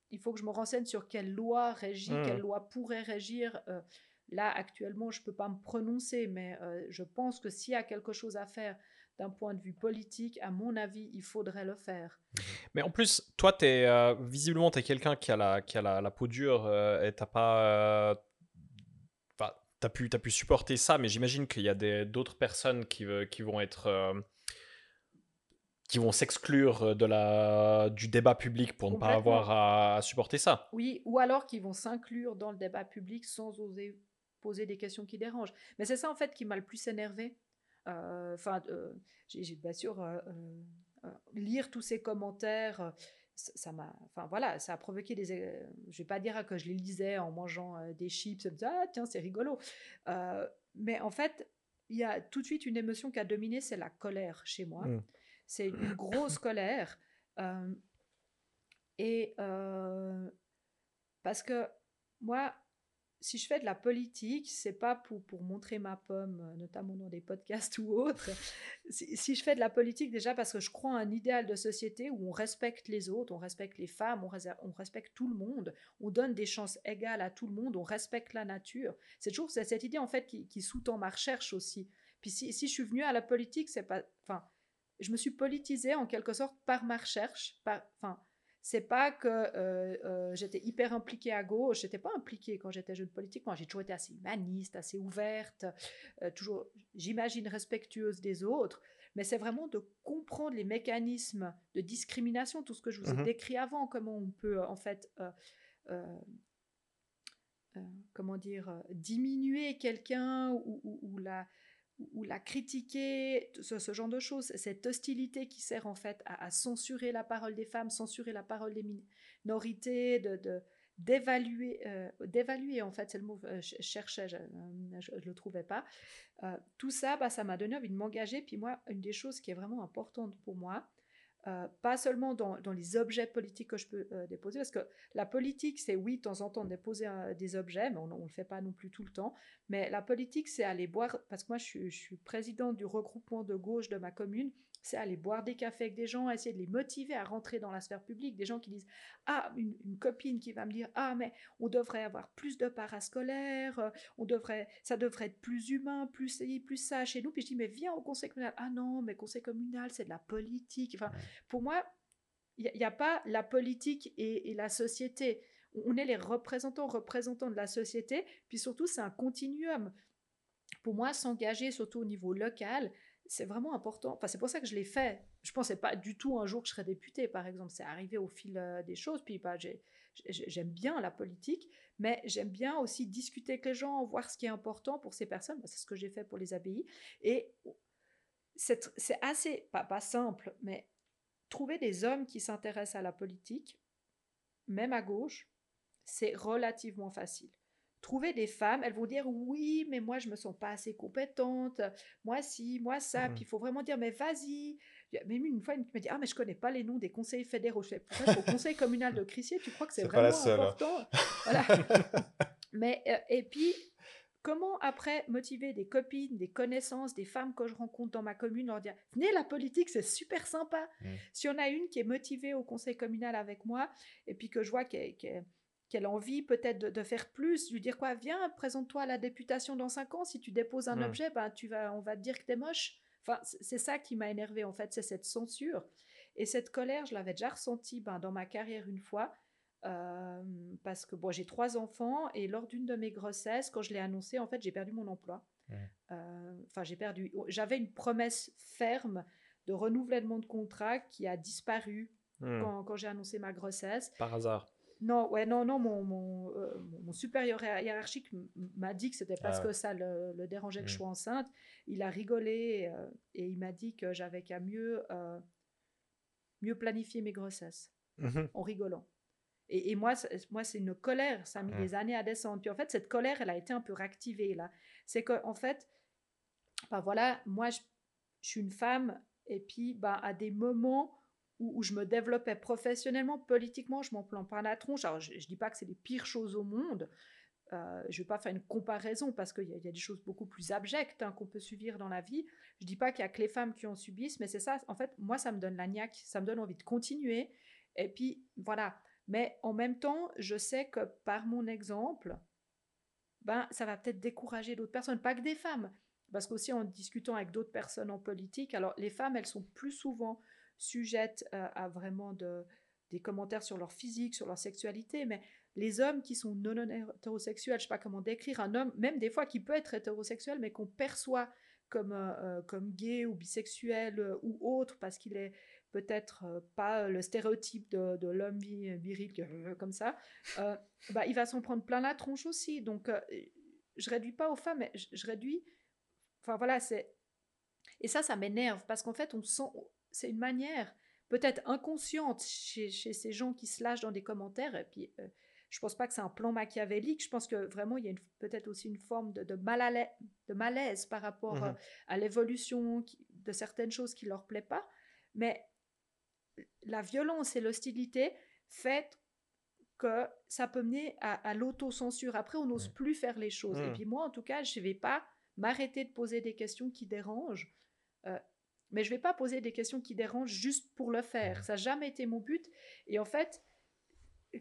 Il faut que je me renseigne sur quelle loi régit, quelle mmh. loi pourrait régir. Euh, là, actuellement, je ne peux pas me prononcer, mais euh, je pense que s'il y a quelque chose à faire d'un point de vue politique, à mon avis, il faudrait le faire. Mais en plus, toi, es, euh, visiblement, tu es quelqu'un qui a la, qui a la, la peau dure et tu pas tu as pu, as pu supporter ça, mais j'imagine qu'il y a d'autres personnes qui, qui vont être. Euh, qui vont s'exclure de la, du débat public pour ne pas avoir à, supporter ça. Oui, ou alors qui vont s'inclure dans le débat public sans oser poser des questions qui dérangent. Mais c'est ça en fait qui m'a le plus énervé. Euh, enfin, euh, j'ai bien sûr lire tous ces commentaires ça m'a enfin voilà ça a provoqué des euh, je vais pas dire que je les lisais en mangeant euh, des chips et ah tiens c'est rigolo euh, mais en fait il y a tout de suite une émotion qui a dominé c'est la colère chez moi mmh. c'est une grosse colère et parce que moi si je fais de la politique, c'est pas pour, pour montrer ma pomme, euh, notamment dans des podcasts ou autres. Si, je fais de la politique, déjà parce que je crois à un idéal de société où on respecte les autres, on respecte les femmes, on, respecte tout le monde, on donne des chances égales à tout le monde, on respecte la nature. C'est toujours cette idée en fait qui, sous-tend ma recherche aussi. Puis si, si je suis venue à la politique, c'est pas, enfin, je me suis politisée en quelque sorte par ma recherche, par, enfin, c'est pas que euh, euh, j'étais hyper impliquée à gauche, j'étais pas impliquée quand j'étais jeune politiquement, j'ai toujours été assez humaniste, assez ouverte, euh, toujours, j'imagine, respectueuse des autres, mais c'est vraiment de comprendre les mécanismes de discrimination, tout ce que je vous ai mmh décrit avant, comment on peut en fait, comment dire, diminuer quelqu'un ou la ou la critiquer, ce, genre de choses, cette hostilité qui sert en fait à, censurer la parole des femmes, censurer la parole des minorités, de, d'évaluer, euh, d'évaluer en fait, c'est le mot, euh, je cherchais, je ne le trouvais pas. Euh, tout ça, bah, ça m'a donné envie de m'engager. Puis moi, une des choses qui est vraiment importante pour moi, euh, pas seulement dans, les objets politiques que je peux euh, déposer, parce que la politique, c'est oui, de temps en temps, déposer des objets, mais on ne le fait pas non plus tout le temps. Mais la politique, c'est aller boire, parce que moi, je je suis présidente du regroupement de gauche de ma commune, c'est aller boire des cafés avec des gens, essayer de les motiver à rentrer dans la sphère publique. Des gens qui disent Ah, une, copine qui va me dire Ah, mais on devrait avoir plus de parascolaires, euh, on devrait, ça devrait être plus humain, plus plus ça chez nous. Puis je dis Mais viens au conseil communal. Ah non, mais conseil communal, c'est de la politique. Enfin, pour moi, il n'y a, pas la politique et, et la société. On est les représentants, représentants de la société, puis surtout, c'est un continuum. Pour moi, s'engager, surtout au niveau local, c'est vraiment important. Enfin, c'est pour ça que je l'ai fait. Je pensais pas du tout un jour que je serais députée, par exemple. C'est arrivé au fil euh, des choses. Puis, bah, j'aime bien la politique, mais j'aime bien aussi discuter avec les gens, voir ce qui est important pour ces personnes. Bah, c'est ce que j'ai fait pour les abbayes. Et c'est assez, pas, pas simple, mais trouver des hommes qui s'intéressent à la politique, même à gauche, c'est relativement facile trouver des femmes, elles vont dire oui, mais moi je me sens pas assez compétente, moi si, moi ça, mmh puis il faut vraiment dire mais vas-y. Même une fois, elle me dit ah mais je connais pas les noms des conseils fédéraux. Je fais au conseil communal de Crissier, tu crois que c'est vraiment hein. important? Voilà. mais euh, et puis comment après motiver des copines, des connaissances, des femmes que je rencontre dans ma commune, leur dire venez la politique c'est super sympa. Mmh. Si on a une qui est motivée au conseil communal avec moi et puis que je vois qu'elle qu'elle envie peut-être de, faire plus, lui dire quoi, viens, présente-toi à la députation dans cinq ans, si tu déposes un objet, ben, tu vas, on va te dire que tu es moche. Enfin, c'est ça qui m'a énervé en fait, c'est cette censure. Et cette colère, je l'avais déjà ressentie ben, dans ma carrière une fois, euh, parce que bon, j'ai trois enfants et lors d'une de mes grossesses, quand je l'ai annoncé, en fait, j'ai perdu mon emploi. Euh, enfin, j'ai perdu. J'avais une promesse ferme de renouvellement de contrat qui a disparu mmh. quand, quand j'ai annoncé ma grossesse. Par hasard. Non, ouais, non, non, mon, mon, euh, mon supérieur hiérarchique m'a dit que c'était parce ah que ça le, dérangeait que je mmh. sois enceinte. Il a rigolé euh, et il m'a dit que j'avais qu'à mieux, euh, mieux planifier mes grossesses mmh en rigolant. Et, et moi, moi c'est une colère, ça a mis mmh. des années à descendre. Puis en fait, cette colère, elle a été un peu réactivée là. C'est qu'en en fait, bah voilà, moi, je, je, suis une femme et puis bah, à des moments où, je me développais professionnellement, politiquement, je m'en plains pas la tronche. Alors, je, ne dis pas que c'est les pires choses au monde. Euh, je ne vais pas faire une comparaison parce qu'il y, y, a des choses beaucoup plus abjectes hein, qu'on peut subir dans la vie. Je ne dis pas qu'il y a que les femmes qui en subissent, mais c'est ça. En fait, moi, ça me donne la ça me donne envie de continuer. Et puis, voilà. Mais en même temps, je sais que par mon exemple, ben, ça va peut-être décourager d'autres personnes, pas que des femmes. Parce qu'aussi en discutant avec d'autres personnes en politique, alors les femmes, elles sont plus souvent sujettes euh, à vraiment de, des commentaires sur leur physique, sur leur sexualité, mais les hommes qui sont non hétérosexuels, je sais pas comment décrire un homme, même des fois qui peut être hétérosexuel, mais qu'on perçoit comme, euh, euh, comme gay ou bisexuel ou autre, parce qu'il est peut-être pas le stéréotype de, l'homme viril comme ça, bah, il va s'en prendre plein la tronche aussi. Donc, je réduis pas aux femmes, mais je réduis. Enfin voilà, c'est. Et ça, ça m'énerve parce qu'en fait, on sent, c'est une manière peut-être inconsciente chez, ces gens qui se lâchent dans des commentaires. Et puis, euh, je pense pas que c'est un plan machiavélique. Je pense que vraiment, il y a peut-être aussi une forme de, de, de malaise par rapport mmh euh, à l'évolution de certaines choses qui leur plaît pas. Mais la violence et l'hostilité fait que ça peut mener à, l'autocensure. Après, on n'ose mmh. plus faire les choses. Et mmh. puis moi, en tout cas, je ne vais pas m'arrêter de poser des questions qui dérangent. Euh, mais je vais pas poser des questions qui dérangent juste pour le faire. Ça n'a jamais été mon but. Et en fait,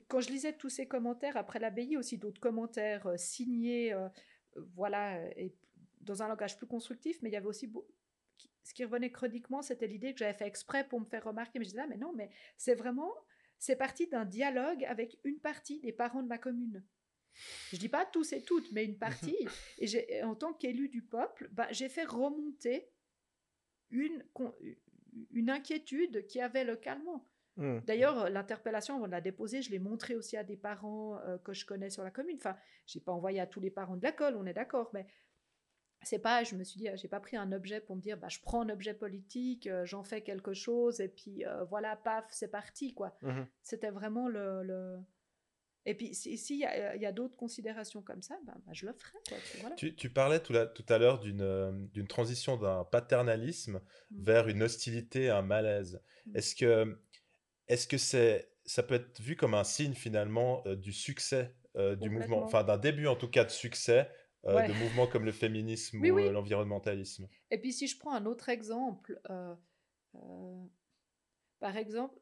quand je lisais tous ces commentaires après l'abbaye, aussi d'autres commentaires euh, signés, euh, voilà, et dans un langage plus constructif, mais il y avait aussi ce qui revenait chroniquement, c'était l'idée que j'avais fait exprès pour me faire remarquer. Mais je disais, ah, mais non, mais c'est vraiment, c'est parti d'un dialogue avec une partie des parents de ma commune. Je dis pas tous et toutes, mais une partie. et en tant qu'élu du peuple, bah, j'ai fait remonter une, une inquiétude qui avait localement. Mmh. D'ailleurs, l'interpellation, on l'a déposée, je l'ai montrée aussi à des parents euh, que je connais sur la commune. Enfin, je n'ai pas envoyé à tous les parents de l'école, on est d'accord, mais c'est pas, je me suis dit, j'ai pas pris un objet pour me dire, bah, je prends un objet politique, euh, j'en fais quelque chose, et puis euh, voilà, paf, c'est parti, quoi. Mmh C'était vraiment le, Et puis, s'il si y a, y a d'autres considérations comme ça, ben, ben je le ferai. Quoi, voilà. tu, tu, parlais tout, la, tout à l'heure d'une d'une transition d'un paternalisme mmh. vers une hostilité, un malaise. Mmh. Est-ce que, est -ce que c'est, ça peut être vu comme un signe finalement euh, du succès euh, du mouvement, enfin d'un début en tout cas de succès euh, ouais. de mouvements comme le féminisme oui, ou oui. l'environnementalisme? Et puis si je prends un autre exemple, par exemple,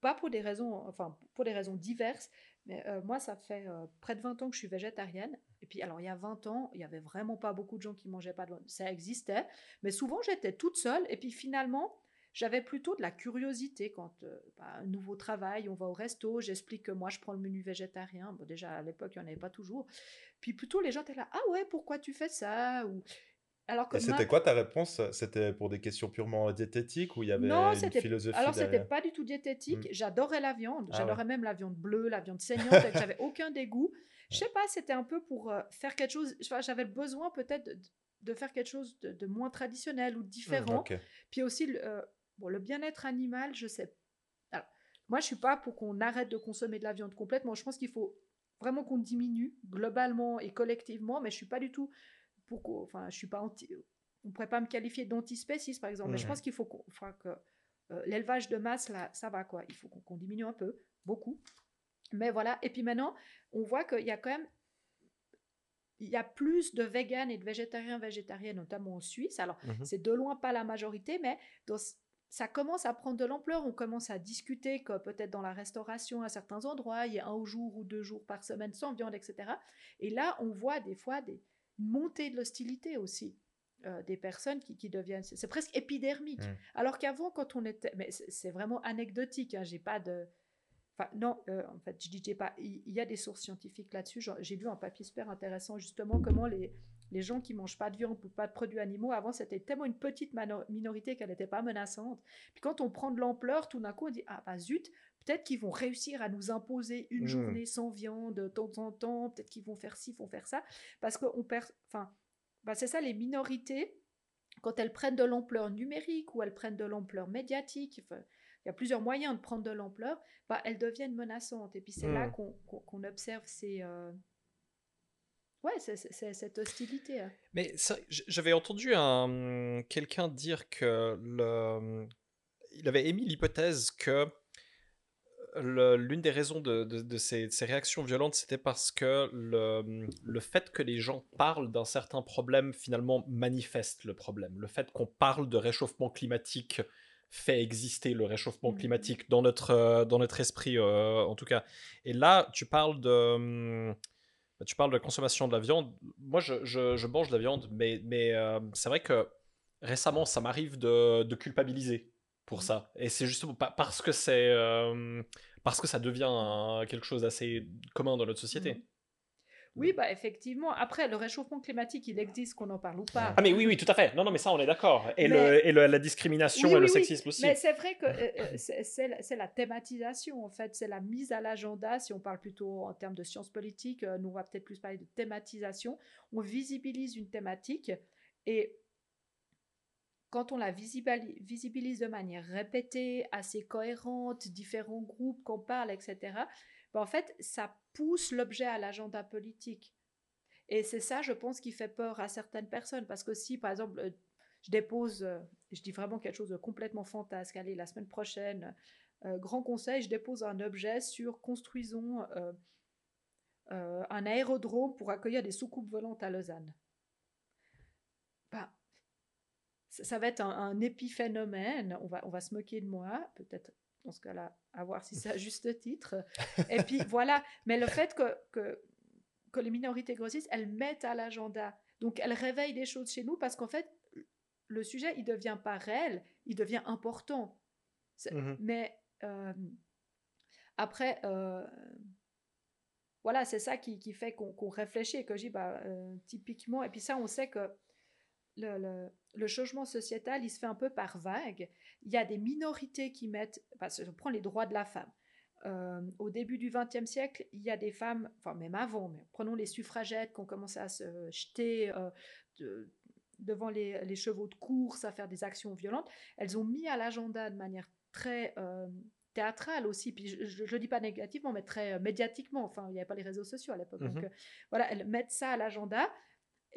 pas pour des raisons, enfin pour des raisons diverses, mais euh, moi, ça fait euh, près de 20 ans que je suis végétarienne. Et puis, alors, il y a 20 ans, il n'y avait vraiment pas beaucoup de gens qui mangeaient pas de. Ça existait. Mais souvent, j'étais toute seule. Et puis, finalement, j'avais plutôt de la curiosité quand euh, bah, un nouveau travail, on va au resto, j'explique que moi, je prends le menu végétarien. Bon, déjà, à l'époque, il n'y en avait pas toujours. Puis, plutôt, les gens étaient là, ah ouais, pourquoi tu fais ça? Alors que c'était quoi ta réponse? C'était pour des questions purement diététiques ou il y avait non, une philosophie Alors c'était pas du tout diététique. Mmh. J'adorais la viande. Ah J'adorais ouais. même la viande bleue, la viande saignante. J'avais aucun dégoût. Je sais pas, c'était un peu pour euh, faire quelque chose. J'avais besoin peut-être de, de, faire quelque chose de, de, moins traditionnel ou différent. Mmh, okay. Puis aussi euh, bon, le bien-être animal, je sais. Alors moi, je suis pas pour qu'on arrête de consommer de la viande complètement. Je pense qu'il faut vraiment qu'on diminue globalement et collectivement, mais je suis pas du tout pourquoi, enfin, je suis pas anti, on pourrait pas me qualifier d'antispéciste par exemple, mmh. mais je pense qu'il faut qu'on, enfin, que euh, l'élevage de masse là, ça va quoi. Il faut qu'on qu diminue un peu, beaucoup. Mais voilà. Et puis maintenant, on voit qu'il y a quand même il y a plus de véganes et de végétariens végétariennes, notamment en Suisse. Alors, mmh. c'est de loin pas la majorité, mais dans, ça commence à prendre de l'ampleur. On commence à discuter que peut-être dans la restauration à certains endroits, il y a un jour ou deux jours par semaine sans viande, etc. Et là, on voit des fois des, une montée de l'hostilité aussi. Euh, des personnes qui, qui deviennent. C'est presque épidermique. Mmh. Alors qu'avant, quand on était. Mais c'est vraiment anecdotique, hein, j'ai pas de. Enfin, non, euh, en fait, je dis j'ai pas. Il, y a des sources scientifiques là-dessus. J'ai vu un papier super intéressant, justement, comment les, les gens qui mangent pas de viande ou pas de produits animaux, avant, c'était tellement une petite minorité qu'elle n'était pas menaçante. Puis quand on prend de l'ampleur, tout d'un coup, on dit Ah, bah zut, peut-être qu'ils vont réussir à nous imposer une mmh. journée sans viande de temps en temps, peut-être qu'ils vont faire ci, vont faire ça, parce qu'on perd, enfin, bah c'est ça, les minorités, quand elles prennent de l'ampleur numérique ou elles prennent de l'ampleur médiatique, il y a plusieurs moyens de prendre de l'ampleur, bah, elles deviennent menaçantes. Et puis c'est mmh. là qu'on qu qu observe ces... Euh... Ouais, c'est cette hostilité. Hein. Mais j'avais entendu un quelqu'un dire que le, il avait émis l'hypothèse que l'une des raisons de, de, de, ces, de, ces, réactions violentes, c'était parce que le, le, fait que les gens parlent d'un certain problème, finalement, manifeste le problème. Le fait qu'on parle de réchauffement climatique fait exister le réchauffement mmh. climatique dans notre, euh, dans notre esprit, euh, en tout cas. Et là, tu parles de... Tu parles de consommation de la viande. Moi, je, je, je mange de la viande, mais, mais euh, c'est vrai que récemment, ça m'arrive de, de culpabiliser pour ça. Et c'est justement parce que c'est euh, parce que ça devient un, quelque chose d'assez commun dans notre société. Mmh. Oui, bah effectivement. Après, le réchauffement climatique, il existe, qu'on en parle ou pas. Ah mais oui, oui, tout à fait. Non, non, mais ça, on est d'accord. Et, mais... le, et le, la discrimination oui, et le sexisme oui. aussi. Mais c'est vrai que euh, c'est la, la thématisation, en fait. C'est la mise à l'agenda, si on parle plutôt en termes de sciences politiques. Euh, nous, on va peut-être plus parler de thématisation. On visibilise une thématique et quand on la visibilise de manière répétée, assez cohérente, différents groupes qu'on parle, etc., ben en fait, ça pousse l'objet à l'agenda politique. Et c'est ça, je pense, qui fait peur à certaines personnes. Parce que si, par exemple, euh, je dépose, euh, je dis vraiment quelque chose de complètement fantasque, allez, la semaine prochaine, euh, grand conseil, je dépose un objet sur construisons un aérodrome pour accueillir des soucoupes volantes à Lausanne. Ben, ça va être un, un, épiphénomène, on va, on va se moquer de moi, peut-être dans ce cas-là, à voir si c'est à juste titre. Et puis voilà, mais le fait que, que, que les minorités grossissent, elles mettent à l'agenda. Donc elles réveillent des choses chez nous parce qu'en fait, le sujet, il devient pas réel, il devient important. Mmh. Mais euh, après, euh, voilà, c'est ça qui, qui fait qu'on qu réfléchit et que je dis, bah, euh, typiquement, et puis ça, on sait que le, le, le, changement sociétal, il se fait un peu par vague. Il y a des minorités qui mettent, parce que je prends les droits de la femme. Euh, au début du XXe siècle, il y a des femmes, enfin même avant, mais prenons les suffragettes qui ont commencé à se jeter euh, de, devant les, les, chevaux de course, à faire des actions violentes. Elles ont mis à l'agenda de manière très, euh, théâtrale aussi. Puis je ne le dis pas négativement, mais très médiatiquement. Enfin, il n'y avait pas les réseaux sociaux à l'époque. Donc Mhm. euh, voilà, elles mettent ça à l'agenda.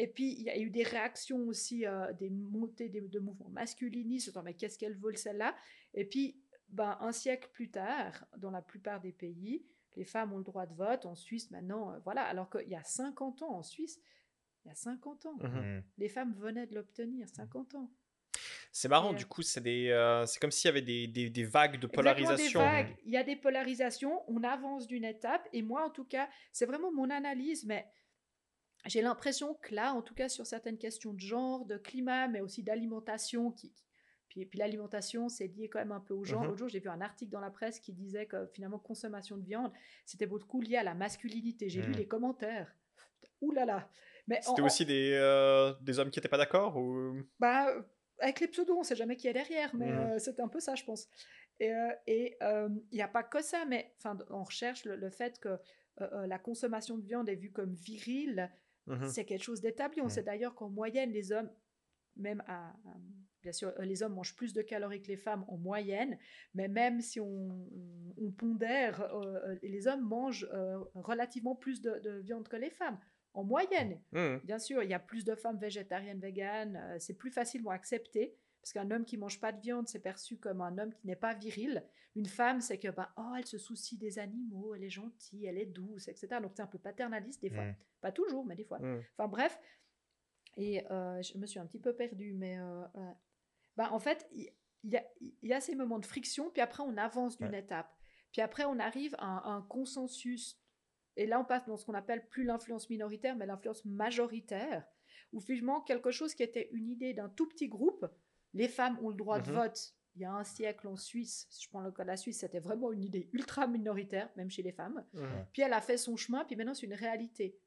Et puis, il y a eu des réactions aussi, euh, des montées de mouvements masculinistes. Attends, mais qu'est-ce qu'elles veulent celle-là? Et puis, ben, un siècle plus tard, dans la plupart des pays, les femmes ont le droit de vote. En Suisse, maintenant, euh, voilà. Alors qu'il y a 50 ans, en Suisse, il y a 50 ans, Mhm. Mm. les femmes venaient de l'obtenir, 50 ans. C'est marrant, Et, du euh, coup, c'est des, euh, c'est comme s'il y avait des, des, des vagues de Exactement, polarisation. Des vagues. Il y a des polarisations, on avance d'une étape, et moi, en tout cas, c'est vraiment mon analyse, mais j'ai l'impression que là, en tout cas, sur certaines questions de genre, de climat, mais aussi d'alimentation, qui, puis, puis l'alimentation, c'est lié quand même un peu au genre. Mhm. L'autre jour, j'ai vu un article dans la presse qui disait que finalement, consommation de viande, c'était beaucoup lié à la masculinité. J'ai lu Mhm. les commentaires. Ouh là là. C'était aussi des, euh, des hommes qui n'étaient pas d'accord ou... bah, avec les pseudos, on sait jamais qui est derrière, mais Mhm. euh, c'est un peu ça, je pense. Et et, euh, il n'y a pas que ça, mais on recherche le, le fait que la consommation de viande est vue comme virile, Mhm. c'est quelque chose d'établi. On Mhm. sait d'ailleurs qu'en moyenne, les hommes, même à, à- bien sûr, euh, les hommes mangent plus de calories que les femmes en moyenne, mais même si on, on- on pondère, euh, euh, les hommes mangent euh, relativement plus de, de viande que les femmes en moyenne. Mhm. Bien sûr, il y a plus de femmes végétariennes, véganes. c'est plus facilement accepté. Parce qu'un homme qui mange pas de viande, c'est perçu comme un homme qui n'est pas viril. Une femme, c'est que, bah, oh, elle se soucie des animaux, elle est gentille, elle est douce, etc. Donc c'est un peu paternaliste des fois. Mm. Pas toujours, mais des fois. Mhm. Enfin bref. Et euh, je me suis un petit peu perdue, mais euh, euh, bah, en fait, il il y, a, il y a ces moments de friction, puis après on avance d'une étape. Puis après on arrive à un, à un consensus. Et là on passe dans ce qu'on appelle plus l'influence minoritaire, mais l'influence majoritaire, où finalement quelque chose qui était une idée d'un tout petit groupe, les femmes ont le droit de Mhm. vote. Il y a un siècle en Suisse, si je prends le cas de la Suisse, c'était vraiment une idée ultra minoritaire, même chez les femmes. Puis elle a fait son chemin, puis maintenant c'est une réalité.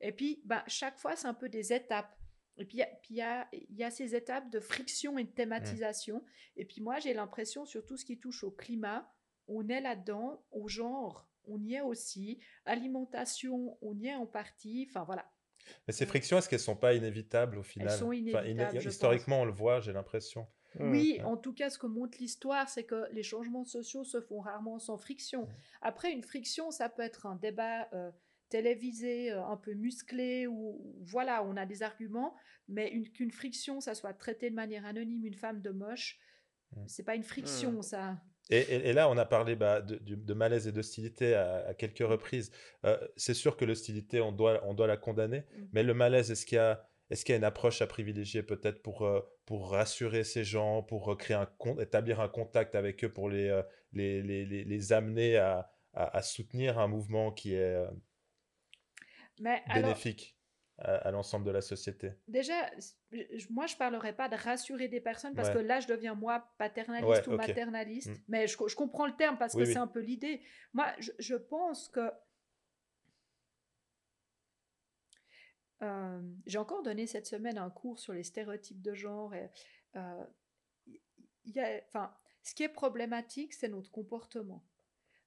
Et puis, bah, chaque fois, c'est un peu des étapes. Et puis, il y a- puis il y a, il y a ces étapes de friction et de thématisation. Et puis moi, j'ai l'impression, sur tout ce qui touche au climat, on est là-dedans, au genre, on y est aussi. Alimentation, on y est en partie. Enfin, voilà. Mais ces frictions, est-ce qu'elles sont pas inévitables au final? sont Enfin, inévitables, je Historiquement, on le voit, j'ai l'impression. Oui, Ouais. en tout cas, ce que montre l'histoire, c'est que les changements sociaux se font rarement sans friction. Après, une friction, ça peut être un débat euh, télévisé, euh, un peu musclé, ou voilà, on a des arguments, mais une- qu'une friction, ça soit traité de manière anonyme, une femme de moche, c'est pas une friction, ça. Et, et- et là, on a parlé bah, de, malaise et d'hostilité à, à quelques reprises. Euh, c'est sûr que l'hostilité, on doit, on doit la condamner. Mm. Mais le malaise, est-ce qu'il y a, est-ce qu'il y a une approche à privilégier peut-être pour, euh, pour rassurer ces gens, pour euh, créer un établir un contact avec eux, pour les, euh, les, les, les, les amener à, à, à soutenir un mouvement qui est euh, Mais bénéfique? À, à l'ensemble de la société? Déjà, moi, je parlerai pas de rassurer des personnes parce Ouais. que là, je deviens moi paternaliste Ouais, ou maternaliste. Mm. Mais je, je comprends le terme parce Oui, que oui. c'est un peu l'idée. Moi, je, je pense que Euh, j'ai encore donné cette semaine un cours sur les stéréotypes de genre. Et, euh, il y a, enfin, ce qui est problématique, c'est notre comportement.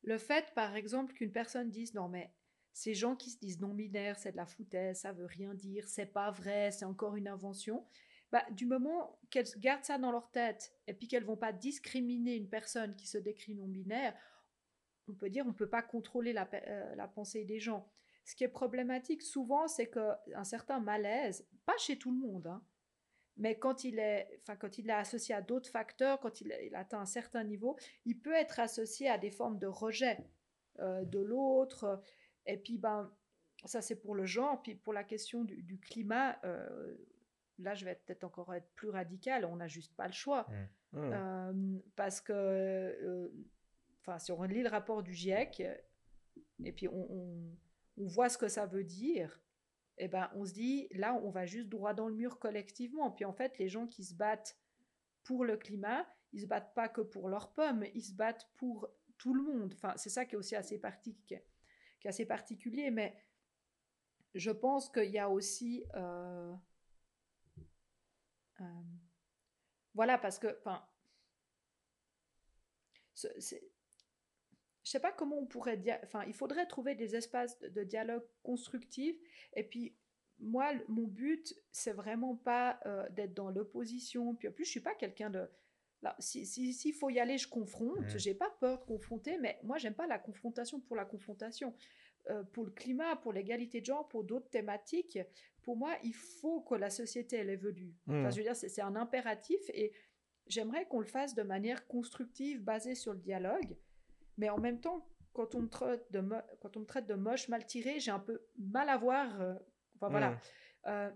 Le fait, par exemple, qu'une personne dise non mais ces gens qui se disent non binaires, c'est de la foutaise, ça veut rien dire, c'est pas vrai, c'est encore une invention. Bah, du moment qu'elles gardent ça dans leur tête et puis qu'elles vont pas discriminer une personne qui se décrit non binaire, on peut dire on peut pas contrôler euh, la pensée des gens. Ce qui est problématique souvent, c'est qu'un certain malaise, pas chez tout le monde, hein, mais quand il est, quand il est associé à d'autres facteurs, quand il, il atteint un certain niveau, il peut être associé à des formes de rejet euh, de l'autre. Et puis, ben, ça c'est pour le genre. Puis pour la question du, du climat, euh, là je vais peut-être encore être plus radical, on n'a juste pas le choix. Mhm. Euh, parce que, euh, enfin, si on lit le rapport du GIEC, et puis on, on- on voit ce que ça veut dire, et ben on se dit, là, on va juste droit dans le mur collectivement. Puis en fait, les gens qui se battent pour le climat, ils se battent pas que pour leurs pommes, ils se battent pour tout le monde. Enfin, c'est ça qui est aussi assez, parti- qui est- assez particulier, mais je pense qu'il y a aussi... euh, euh, voilà, parce que, enfin, je sais pas comment on pourrait enfin, il faudrait trouver des espaces de, dialogue constructif. Et puis, moi, mon but, c'est vraiment pas euh, d'être dans l'opposition. Puis en plus, je suis pas quelqu'un de, S'il si, faut y aller, je confronte. Mmh. J'ai pas peur de confronter, mais moi, j'aime pas la confrontation pour la confrontation. Euh, pour le climat, pour l'égalité de genre, pour d'autres thématiques, pour moi, il faut que la société elle évolue. Enfin, Mmh. je veux dire, c'est un impératif et j'aimerais qu'on le fasse de manière constructive, basée sur le dialogue. Mais en même temps, quand on me traite de, mo- quand on me traite de moche, mal tiré, j'ai un peu mal à voir. euh, enfin, voilà. Mmh. Euh,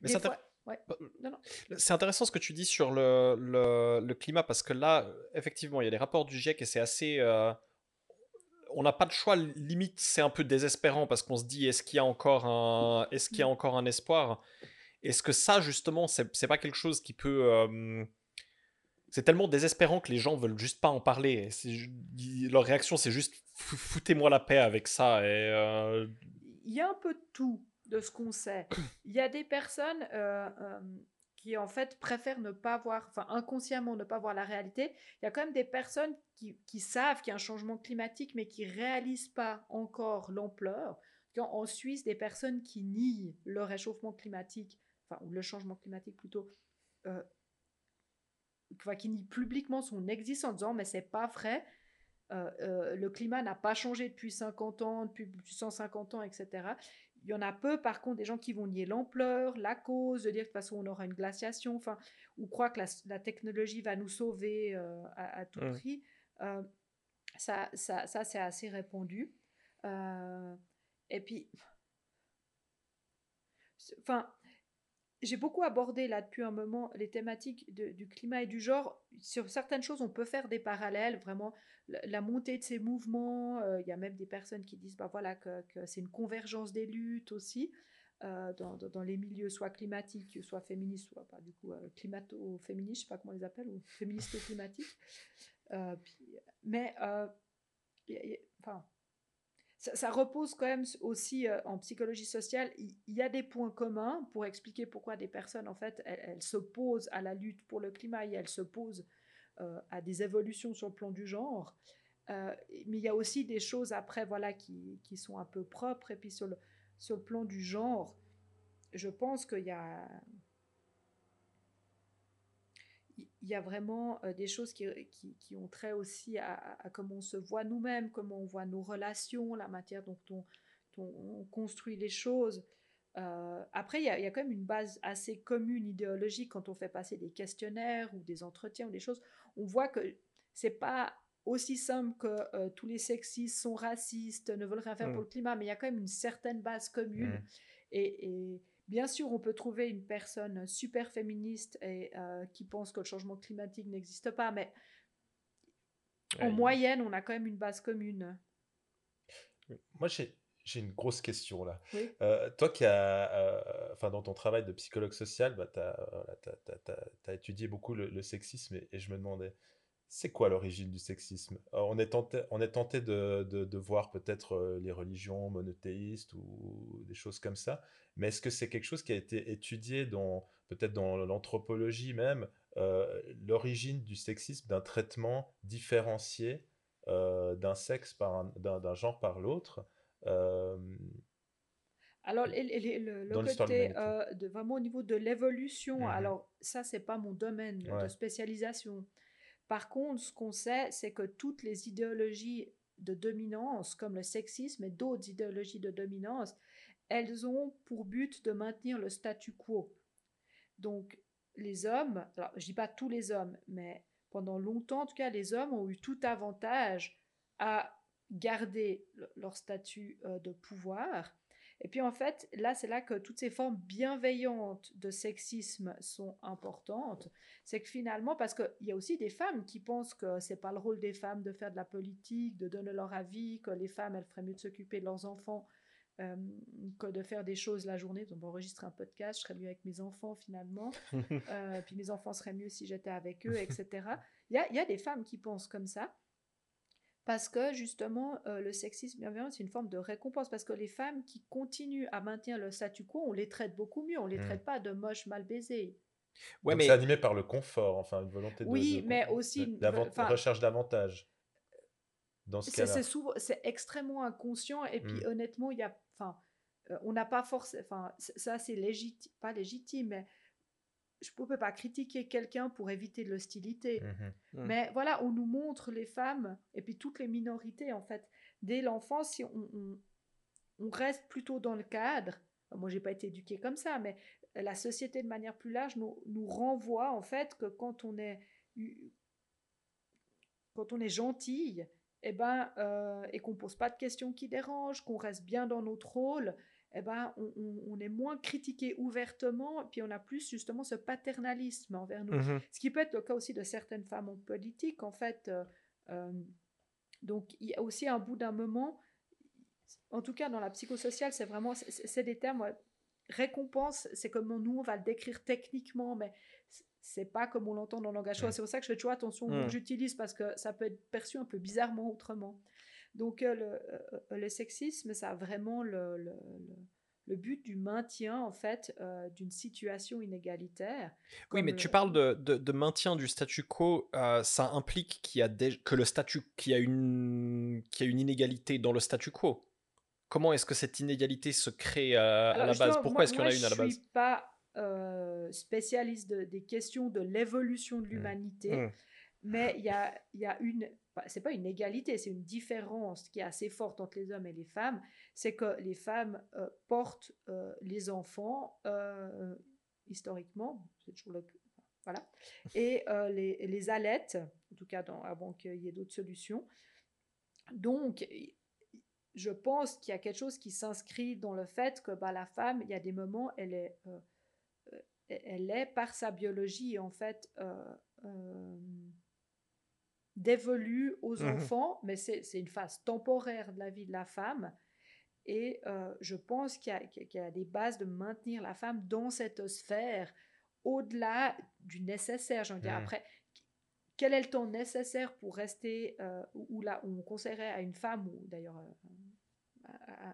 Mais c'est fois- ouais. Bah. C'est intéressant ce que tu dis sur le, le- le climat parce que là, effectivement, il y a les rapports du GIEC et c'est assez. euh, on n'a pas de choix. Limite, c'est un peu désespérant parce qu'on se dit est-ce qu'il y a encore un, est-ce qu'il y a encore un espoir? Est-ce que ça, justement, c'est pas quelque chose qui peut. euh, c'est tellement désespérant que les gens veulent juste pas en parler. Leur réaction, c'est juste Fou- foutez-moi la paix avec ça. Et euh, il y a un peu de tout de ce qu'on sait. Il y a des personnes euh, euh, qui en fait préfèrent ne pas voir, enfin inconsciemment ne pas voir la réalité. Il y a quand même des personnes qui, qui savent qu'il y a un changement climatique mais qui réalisent pas encore l'ampleur. En, en Suisse, des personnes qui nient le réchauffement climatique, enfin ou le changement climatique plutôt, euh, qui nient publiquement son existence en disant mais c'est pas vrai. Euh, euh, le climat n'a pas changé depuis 50 ans, depuis 150 ans, etc. Il y en a peu, par contre, des gens qui vont nier l'ampleur, la cause, de dire que de toute façon on aura une glaciation, enfin, ou croient que la, la technologie va nous sauver euh, à, à, tout prix. Euh, ça, ça, ça c'est assez répandu. Euh, et puis, enfin, j'ai beaucoup abordé là depuis un moment les thématiques du climat et du genre. Sur certaines choses, on peut faire des parallèles, vraiment la, montée de ces mouvements. euh, Il y a même des personnes qui disent bah, voilà, que, c'est une convergence des luttes aussi. euh, dans, les milieux soit climatiques, soit féministes, soit pas du coup euh, climato-féministes, je sais pas comment on les appelle, ou féministo-climatiques. Euh, puis- mais enfin, ça, repose quand même aussi euh, en psychologie sociale. Il y, a des points communs pour expliquer pourquoi des personnes, en fait, elles, elles s'opposent à la lutte pour le climat et elles s'opposent euh, à des évolutions sur le plan du genre. Euh, mais il y a aussi des choses après, voilà, qui, qui sont un peu propres. Et puis sur le, sur le plan du genre, je pense qu'il y a il y a vraiment euh, des choses qui, qui, qui, ont trait aussi à, à, comment on se voit nous-mêmes, comment on voit nos relations, la matière dont on, dont on construit les choses. Euh, après, il y, a, il y, a, quand même une base assez commune idéologique quand on fait passer des questionnaires ou des entretiens ou des choses. On voit que c'est pas aussi simple que euh, tous les sexistes sont racistes, ne veulent rien faire mmh. pour le climat, mais il y a quand même une certaine base commune. Mmh. Et, et, Bien sûr, on peut trouver une personne super féministe et euh, qui pense que le changement climatique n'existe pas, mais en moyenne, on a quand même une base commune. Moi, j'ai j'ai une grosse question là. Oui. Euh, toi qui as, euh, enfin dans ton travail de psychologue social, bah, tu as, as, étudié beaucoup le, le sexisme et, et, je me demandais, c'est quoi l'origine du sexisme? Alors, on, est tenté, on est tenté de, de, de voir peut-être euh, les religions monothéistes ou des choses comme ça, mais est-ce que c'est quelque chose qui a été étudié dans peut-être dans l'anthropologie même, euh, l'origine du sexisme, d'un traitement différencié euh, d'un sexe par d'un genre par l'autre euh, alors, le, le, le côté euh, de, vraiment au niveau de l'évolution, mmh. alors ça, c'est pas mon domaine Ouais. de spécialisation. Par contre, ce qu'on sait, c'est que toutes les idéologies de dominance, comme le sexisme et d'autres idéologies de dominance, elles ont pour but de maintenir le statu quo. Donc, les hommes, alors je dis pas tous les hommes, mais pendant longtemps, en tout cas, les hommes ont eu tout avantage à garder leur statut euh, de pouvoir. Et puis en fait, là, c'est là que toutes ces formes bienveillantes de sexisme sont importantes. C'est que finalement, parce qu'il y a aussi des femmes qui pensent que c'est pas le rôle des femmes de faire de la politique, de donner leur avis, que les femmes, elles feraient mieux de s'occuper de leurs enfants euh, que de faire des choses la journée. Donc, enregistrer un podcast, je serais mieux avec mes enfants finalement. euh, puis mes enfants seraient mieux si j'étais avec eux, etc. Il y a, y a des femmes qui pensent comme ça. Parce que justement, euh, le sexisme bienveillant, c'est une forme de récompense. Parce que les femmes qui continuent à maintenir le statu quo, on les traite beaucoup mieux. On les Mm. traite pas de moches, mal baisés. Ouais, Donc mais c'est animé par le confort, enfin une volonté de, Oui, de- mais aussi une- recherche d'avantage. Dans ce C'est cas-là. c'est souvent, c'est extrêmement inconscient. Et puis Mm. honnêtement, il y a, enfin, euh, on n'a pas forcément, enfin, ça c'est légitime, pas légitime, mais je ne peux pas critiquer quelqu'un pour éviter de l'hostilité. Mmh Mm. Mais voilà, on nous montre les femmes et puis toutes les minorités, en fait. Dès l'enfance, si on, on- on reste plutôt dans le cadre, moi, j'ai pas été éduquée comme ça, mais la société de manière plus large nous, nous renvoie, en fait, que quand on est, quand on est gentille, eh ben, euh, et qu'on pose pas de questions qui dérangent, qu'on reste bien dans notre rôle, eh ben, on, on- est moins critiqué ouvertement, puis on a plus justement ce paternalisme envers nous. Mhm. Ce qui peut être le cas aussi de certaines femmes en politique, en fait. euh, euh, donc, il y a aussi un bout d'un moment, en tout cas dans la psychosociale, c'est vraiment, c'est- des termes, ouais, récompense, c'est comment nous, on va le décrire techniquement, mais c'est pas comme on l'entend dans le langage. C'est pour ça que je fais toujours attention mot Mm. que j'utilise, parce que ça peut être perçu un peu bizarrement autrement. Donc, euh, le, euh, le sexisme, ça a vraiment le, le- le- but du maintien, en fait, euh, d'une situation inégalitaire. Oui, mais tu le- parles de, de- de maintien du statu quo, euh, ça implique qu'il y a que le statu qu'il y a une qu'il y a une inégalité dans le statu quo. Comment est-ce que cette inégalité se crée euh, à Alors, la base? Pourquoi moi- est-ce qu'il y en a une à la Je base? suis pas euh, spécialiste de- des questions de l'évolution de l'humanité, Mm. mais il y a, il y a une. C'est pas une égalité, c'est une différence qui est assez forte entre les hommes et les femmes. C'est que les femmes euh, portent euh, les enfants euh, historiquement, c'est toujours le voilà, et les, les allaitent, en tout cas avant qu'il y ait d'autres solutions. Donc, je pense qu'il y a quelque chose qui s'inscrit dans le fait que bah, la femme, il y a des moments, elle est, elle est par sa biologie en fait dévolue aux Mhm. enfants, mais c'est une phase temporaire de la vie de la femme. Et euh, je pense qu'il y, y a des bases de maintenir la femme dans cette sphère au-delà du nécessaire. Dire, Mhm. après, quel est le temps nécessaire pour rester euh, où où là où on conseillerait à une femme ou d'ailleurs euh,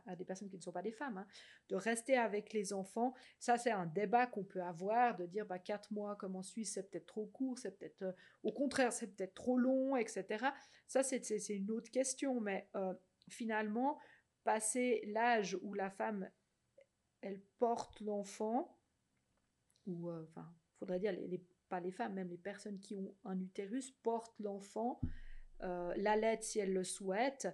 à, des personnes qui ne sont pas des femmes hein, de rester avec les enfants ça c'est un débat qu'on peut avoir de dire bah quatre mois comme en Suisse c'est peut-être trop court c'est peut-être euh, au contraire c'est peut-être trop long etc ça c'est c'est- une autre question mais euh, finalement passer l'âge où la femme elle porte l'enfant ou euh, enfin faudrait dire pas les femmes même les personnes qui ont un utérus portent l'enfant euh, l'allaitent si elles le souhaitent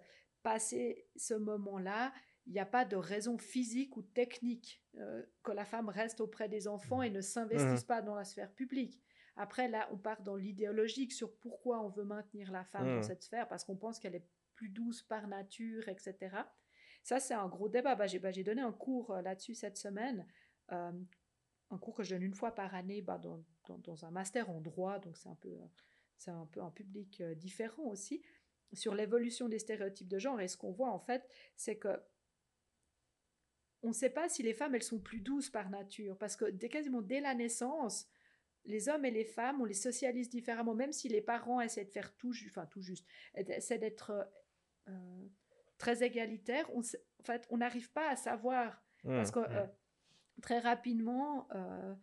passer ce moment-là il n'y a pas de raison physique ou technique euh, que la femme reste auprès des enfants et ne s'investisse pas dans la sphère publique. Après, là, on part dans l'idéologique sur pourquoi on veut maintenir la femme Mhm. dans cette sphère, parce qu'on pense qu'elle est plus douce par nature, etc. Ça, c'est un gros débat. Bah, j'ai bah, j'ai donné un cours euh, là-dessus cette semaine, euh, un cours que je donne une fois par année bah, dans, dans- dans un master en droit, donc c'est un peu, c'est un peu un public différent aussi, sur l'évolution des stéréotypes de genre. Et ce qu'on voit en fait, c'est que on ne sait pas si les femmes, elles sont plus douces par nature, parce que dès, quasiment dès la naissance, les hommes et les femmes, on les socialise différemment, même si les parents essaient de faire tout, ju- enfin tout juste, essaient d'être euh, très égalitaires, on, en fait, on n'arrive pas à savoir, Mm. parce que Mm. euh, très rapidement, euh,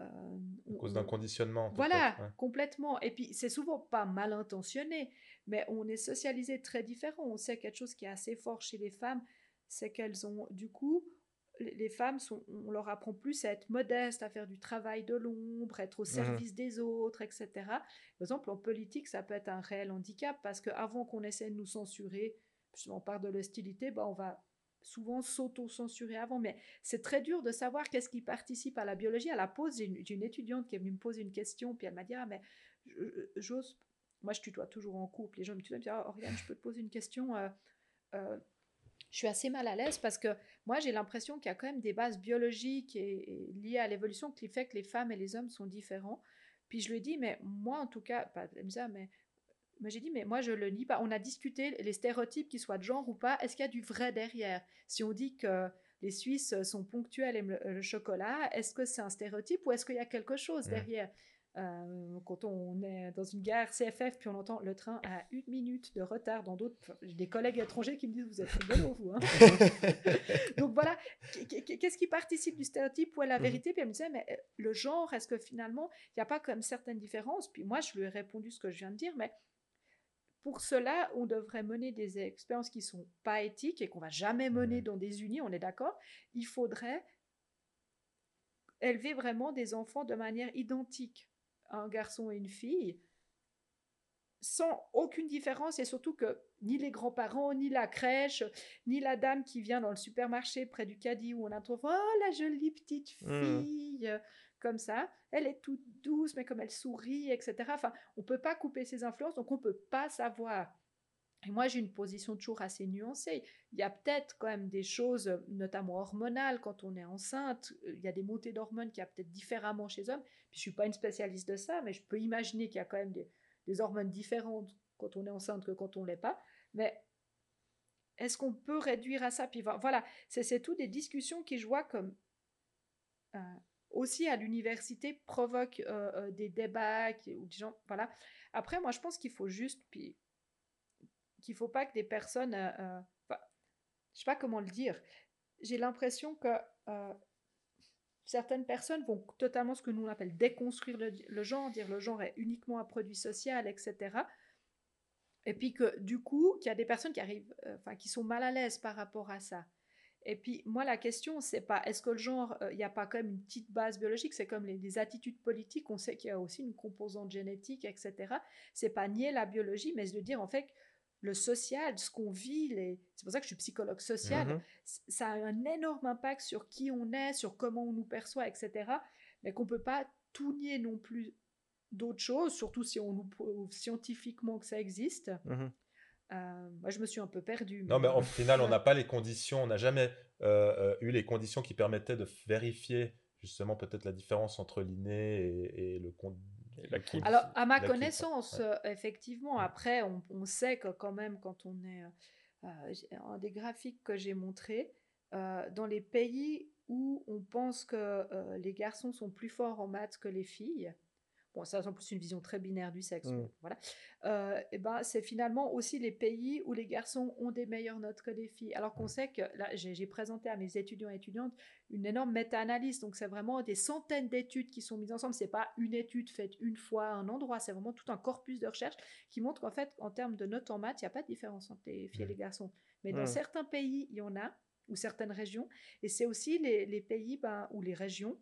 À on- cause d'un on- conditionnement. voilà, ouais. complètement. Et puis, c'est souvent pas mal intentionné, mais on est socialisé très différent. On sait quelque chose qui est assez fort chez les femmes, c'est qu'elles ont, du coup, les femmes, sont, on leur apprend plus à être modestes, à faire du travail de l'ombre, être au service des autres, etc. Par exemple, en politique, ça peut être un réel handicap parce qu'avant qu'on essaie de nous censurer, justement par de l'hostilité, ben, on va souvent s'auto-censurer avant. Mais c'est très dur de savoir qu'est-ce qui participe à la biologie. À la pause, j'ai une, étudiante qui est venue me poser une question, puis elle m'a dit Ah, mais j'ose. Moi, je tutoie toujours en couple. Les gens me tutoient, me disent Ah, Oriane, je peux te poser une question euh, euh, je suis assez mal à l'aise parce que moi j'ai l'impression qu'il y a quand même des bases biologiques et, liées à l'évolution qui fait que les femmes et les hommes sont différents. Puis je lui ai dit, mais moi en tout cas, pas elle me Ah, mais, mais j'ai dit, mais moi je le nie pas. On a discuté les stéréotypes, qu'ils soient de genre ou pas, est-ce qu'il y a du vrai derrière? Si on dit que les Suisses sont ponctuels et aiment le, le chocolat, est-ce que c'est un stéréotype ou est-ce qu'il y a quelque chose derrière? Euh, quand on est dans une gare CFF puis on entend le train à une minute de retard dans d'autres j'ai des collègues étrangers qui me disent vous êtes rigolo vous hein. Donc voilà Qu- qu- qu'est-ce qui participe du stéréotype ou à la Mhm. vérité? Puis elle me disait mais euh, le genre est-ce que finalement il n'y a pas comme certaines différences? Puis moi je lui ai répondu ce que je viens de dire mais pour cela, on devrait mener des expériences qui sont pas éthiques et qu'on va jamais mener dans des unis, on est d'accord? Il faudrait élever vraiment des enfants de manière identique, un garçon et une fille, sans aucune différence et surtout que ni les grands-parents, ni la crèche, ni la dame qui vient dans le supermarché près du caddie où on a trouvé oh la jolie petite mmh. Comme ça, elle est toute douce mais comme elle sourit etc. Enfin, on peut pas couper ses influences donc on peut pas savoir. Et moi, j'ai une position toujours assez nuancée. Il y a peut-être quand même des choses, notamment hormonales, quand on est enceinte. Il y a des montées d'hormones qui y a peut-être différemment chez hommes. Je suis pas une spécialiste de ça, mais je peux imaginer qu'il y a quand même des, hormones différentes quand on est enceinte que quand on l'est pas. Mais est-ce qu'on peut réduire à ça? Puis voilà, c'est tout des discussions qui, je vois, comme euh, aussi à l'université provoquent euh, euh, des débats ou des gens. Voilà. Après, moi, je pense qu'il faut juste, puis qu'il faut pas que des personnes, euh, je sais pas comment le dire. J'ai l'impression que certaines personnes vont totalement ce que nous on appelle déconstruire le, genre, dire le genre est uniquement un produit social, etc. Et puis que du coup, qu'il y a des personnes qui arrivent, euh, enfin, qui sont mal à l'aise par rapport à ça. Et puis moi, la question, c'est pas est-ce que le genre, euh, il n'y a pas quand même une petite base biologique C'est comme les, attitudes politiques, on sait qu'il y a aussi une composante génétique, etc. C'est pas nier la biologie, mais de dire en fait le social, ce qu'on vit, les... c'est pour ça que je suis psychologue social, mmh ça a un énorme impact sur qui on est, sur comment on nous perçoit, etc. Mais qu'on ne peut pas tout nier non plus d'autres choses, surtout si on nous prouve scientifiquement que ça existe. Mmh euh, moi, je me suis un peu perdue. Non, mais au final, on n'a pas les conditions, on n'a jamais euh, euh, eu les conditions qui permettaient de vérifier justement peut-être la différence entre l'inné et, le, alors, à ma connaissance, effectivement, après, on, sait que quand même, quand on est. Euh, un des graphiques que j'ai montré, dans les pays où on pense que les garçons sont plus forts en maths que les filles, bon, ça c'est en plus une vision très binaire du sexe, mmh. voilà, euh, et ben, c'est finalement aussi les pays où les garçons ont des meilleures notes que les filles. Alors qu'on mmh. sait que, là, j'ai présenté à mes étudiants et étudiantes une énorme méta-analyse, donc c'est vraiment des centaines d'études qui sont mises ensemble, c'est pas une étude faite une fois à un endroit, c'est vraiment tout un corpus de recherche qui montre qu'en fait, en termes de notes en maths, il n'y a pas de différence entre les filles et mmh. les garçons. Mais dans certains pays, il y en a, ou certaines régions, et c'est aussi les, les pays ben, ou les régions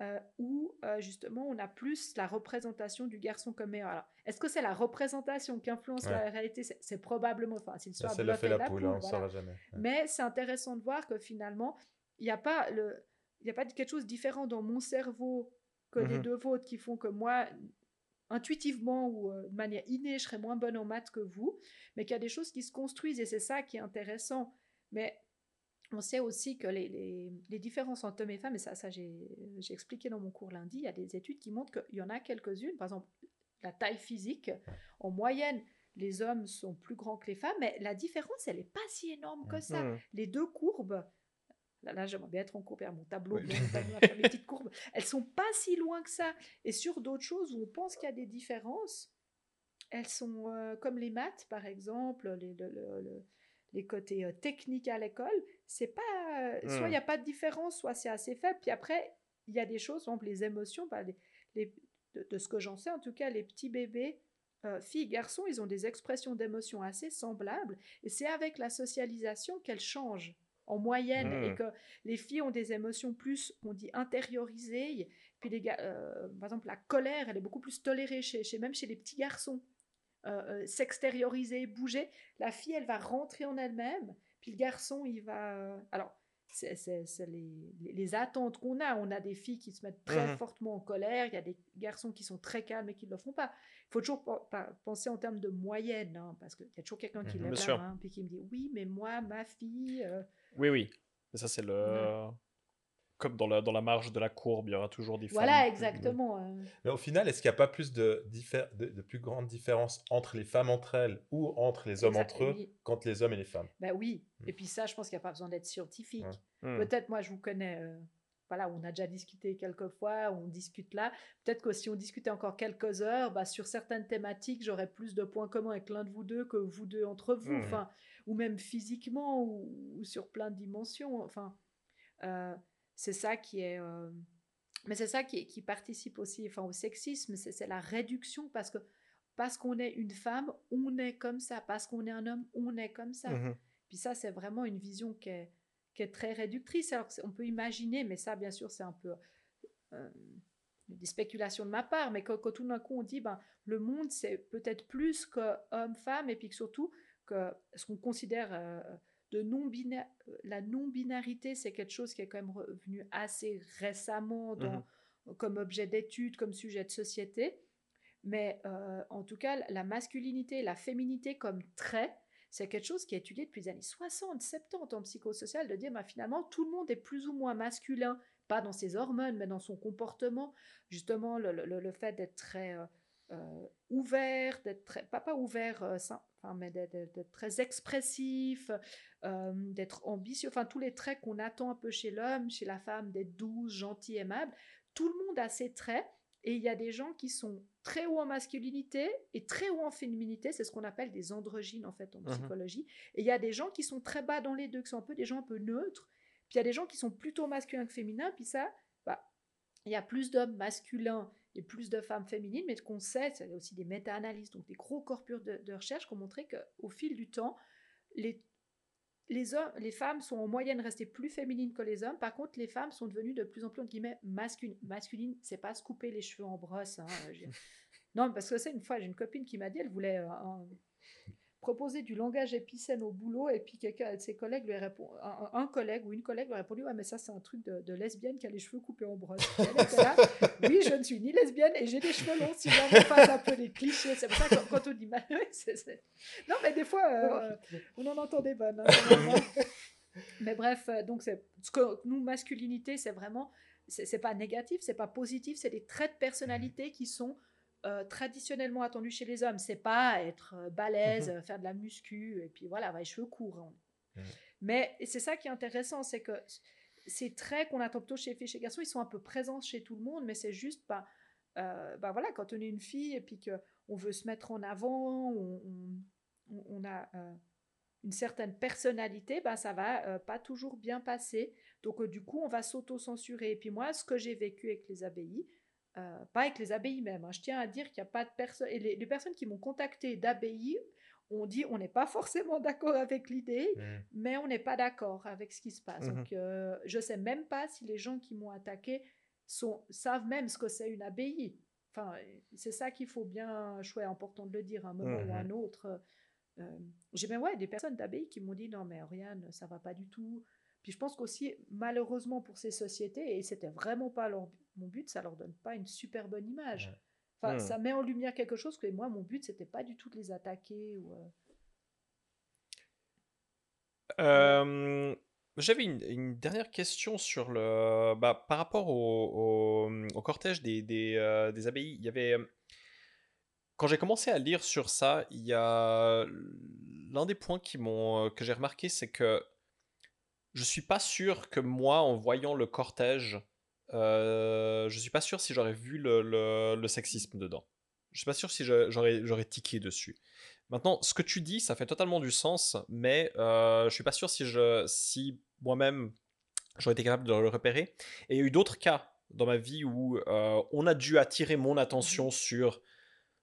euh, où euh, justement on a plus la représentation du garçon comme meilleur. Alors, est-ce que c'est la représentation qui influence la réalité? C'est probablement, enfin, c'est l'histoire de la, la poule, hein, on jamais. Mais c'est intéressant de voir que finalement, il n'y a pas le, il a pas quelque chose de différent dans mon cerveau que les mmh deux vôtres qui font que moi, intuitivement ou euh, de manière innée, je serais moins bonne en maths que vous, mais qu'il y a des choses qui se construisent et c'est ça qui est intéressant. Mais on sait aussi que les, différences entre hommes et femmes, et ça, ça j'ai expliqué dans mon cours lundi, il y a des études qui montrent qu'il y en a quelques-unes, par exemple la taille physique, en moyenne, les hommes sont plus grands que les femmes, mais la différence, elle n'est pas si énorme que ça. Mmh. Les deux courbes, là, là j'aimerais bien être en cours, mon tableau, les petites courbes, elles sont pas si loin que ça. Et sur d'autres choses où on pense qu'il y a des différences, elles sont euh, comme les maths, par exemple, les, le les côtés euh, techniques à l'école, c'est pas euh, soit il n'y a pas de différence, soit c'est assez faible. Puis après, il y a des choses, par exemple les émotions, bah, les, de, ce que j'en sais en tout cas, les petits bébés, euh, filles, garçons, ils ont des expressions d'émotions assez semblables. Et c'est avec la socialisation qu'elles changent en moyenne et hmm. que les filles ont des émotions plus, on dit, intériorisées. Puis les gars, par exemple, la colère, elle est beaucoup plus tolérée chez, chez même chez les petits garçons. Euh, euh, s'extérioriser, bouger. La fille, elle va rentrer en elle-même, puis le garçon, il va... Euh, alors, c'est les, les, attentes qu'on a. On a des filles qui se mettent très mhm. fortement en colère, il y a des garçons qui sont très calmes et qui ne le font pas. Il faut toujours penser en termes de moyenne, hein, parce qu'il y a toujours quelqu'un qui lève la main, puis qui me dit, oui, mais moi, ma fille... Oui, oui. ça, c'est le comme dans la, dans la marge de la courbe, il y aura toujours des Voilà, exactement. Euh. Mais au final, est-ce qu'il n'y a pas plus de, de, de, plus grandes différences entre les femmes entre elles ou entre les hommes entre eux qu'entre les hommes et les femmes? Ben oui. Hmm. Et puis ça, je pense qu'il n'y a pas besoin d'être scientifique. Hmm. Peut-être, moi, je vous connais. Euh, voilà, on a déjà discuté quelques fois, on discute là. Peut-être que si on discutait encore quelques heures, bah, sur certaines thématiques, j'aurais plus de points communs avec l'un de vous deux que vous deux entre vous, hmm. enfin, ou même physiquement, ou, sur plein de dimensions. Enfin, euh, c'est ça qui est. Euh, mais c'est ça qui, qui, participe aussi enfin, au sexisme, c'est la réduction parce que parce qu'on est une femme, on est comme ça, parce qu'on est un homme, on est comme ça. Mmh Puis ça, c'est vraiment une vision qui est, qui est très réductrice. Alors on peut imaginer, mais ça, bien sûr, c'est un peu des spéculations de ma part, mais quand, tout d'un coup on dit ben, le monde c'est peut-être plus que homme-femme, et puis que surtout que ce qu'on considère de non la non-binarité, c'est quelque chose qui est quand même revenu assez récemment dans, mmh comme objet d'étude, comme sujet de société. Mais euh, en tout cas, la masculinité, la féminité comme trait, c'est quelque chose qui est étudié depuis les années 60, 70 en psychosocial, de dire bah, finalement tout le monde est plus ou moins masculin, pas dans ses hormones, mais dans son comportement. Justement, le, le, fait d'être très euh, euh, ouvert, d'être très, pas, pas ouvert, enfin, mais d'être très expressif, d'être ambitieux, enfin tous les traits qu'on attend un peu chez l'homme, chez la femme, d'être douce, gentil, aimable. Tout le monde a ces traits. Et il y a des gens qui sont très haut en masculinité et très haut en féminité, c'est ce qu'on appelle des androgynes en fait en mmh psychologie. Et il y a des gens qui sont très bas dans les deux, qui sont un peu des gens un peu neutres. Puis il y a des gens qui sont plutôt masculins que féminins. Puis ça, bah, il y a plus d'hommes masculins et plus de femmes féminines, mais qu'on sait, c'est aussi des méta-analyses, donc des gros corpus de, de recherche qui ont montré qu'au fil du temps, les les, hommes, les femmes sont en moyenne restées plus féminines que les hommes. Par contre, les femmes sont devenues de plus en plus, entre guillemets, masculines. Masculine, c'est pas se couper les cheveux en brosse. Hein, non, parce que c'est une fois, j'ai une copine qui m'a dit, elle voulait euh, proposer du langage épicène au boulot et puis quelqu'un de ses collègues lui répond, un, collègue ou une collègue lui a répondu ouais mais ça c'est un truc de, lesbienne qui a les cheveux coupés en brosse. oui je ne suis ni lesbienne et j'ai des cheveux longs si on passe un peu les clichés c'est pour ça que quand, on dit mal non mais des fois euh, on en entend des bonnes. Hein, mais bref euh, donc c'est ce que nous masculinité c'est vraiment c'est pas négatif c'est pas positif c'est des traits de personnalité qui sont euh, traditionnellement attendu chez les hommes. C'est pas être euh, balèze, mhm. faire de la muscu, et puis voilà, avoir les cheveux courts. Hein. Mais c'est ça qui est intéressant, c'est que ces traits qu'on attend plutôt chez les filles et chez les garçons, ils sont un peu présents chez tout le monde, mais c'est juste pas. Euh, bah voilà, quand on est une fille et puis qu'on veut se mettre en avant, on, on, a une certaine personnalité, bah ça va pas toujours bien passer. Donc du coup, on va s'auto-censurer. Et puis moi, ce que j'ai vécu avec les abbayes, euh, pas avec les abbayes même. Hein. Je tiens à dire qu'il n'y a pas de personnes. Et les, personnes qui m'ont contacté d'abbayes ont dit on n'est pas forcément d'accord avec l'idée, mmh. mais on n'est pas d'accord avec ce qui se passe. Mmh Donc, euh, je sais même pas si les gens qui m'ont attaqué sont, savent même ce que c'est une abbaye. Enfin, c'est ça qu'il faut bien, chouette, important de le dire à un moment ou à un mmh autre. Euh, j'ai même ouais, des personnes d'abbaye qui m'ont dit non, mais Oriane, ça va pas du tout. Puis je pense qu'aussi, malheureusement pour ces sociétés, et c'était vraiment pas leur mon but, ça leur donne pas une super bonne image. Enfin, ça met en lumière quelque chose que moi, mon but, c'était pas du tout de les attaquer. Ou, euh. Euh, J'avais une, dernière question sur le, bah, par rapport au, au, cortège des, des, euh, des, abbayes. Il y avait, quand j'ai commencé à lire sur ça, il y a l'un des points qui m'ont, que j'ai remarqué, c'est que je suis pas sûr que moi, en voyant le cortège, euh, je suis pas sûr si j'aurais vu le, le, sexisme dedans. Je suis pas sûr si j'aurais, tiqué dessus. Maintenant, ce que tu dis, ça fait totalement du sens, mais euh, je suis pas sûr si, je, si moi-même j'aurais été capable de le repérer. Et il y a eu d'autres cas dans ma vie où euh, on a dû attirer mon attention mmh sur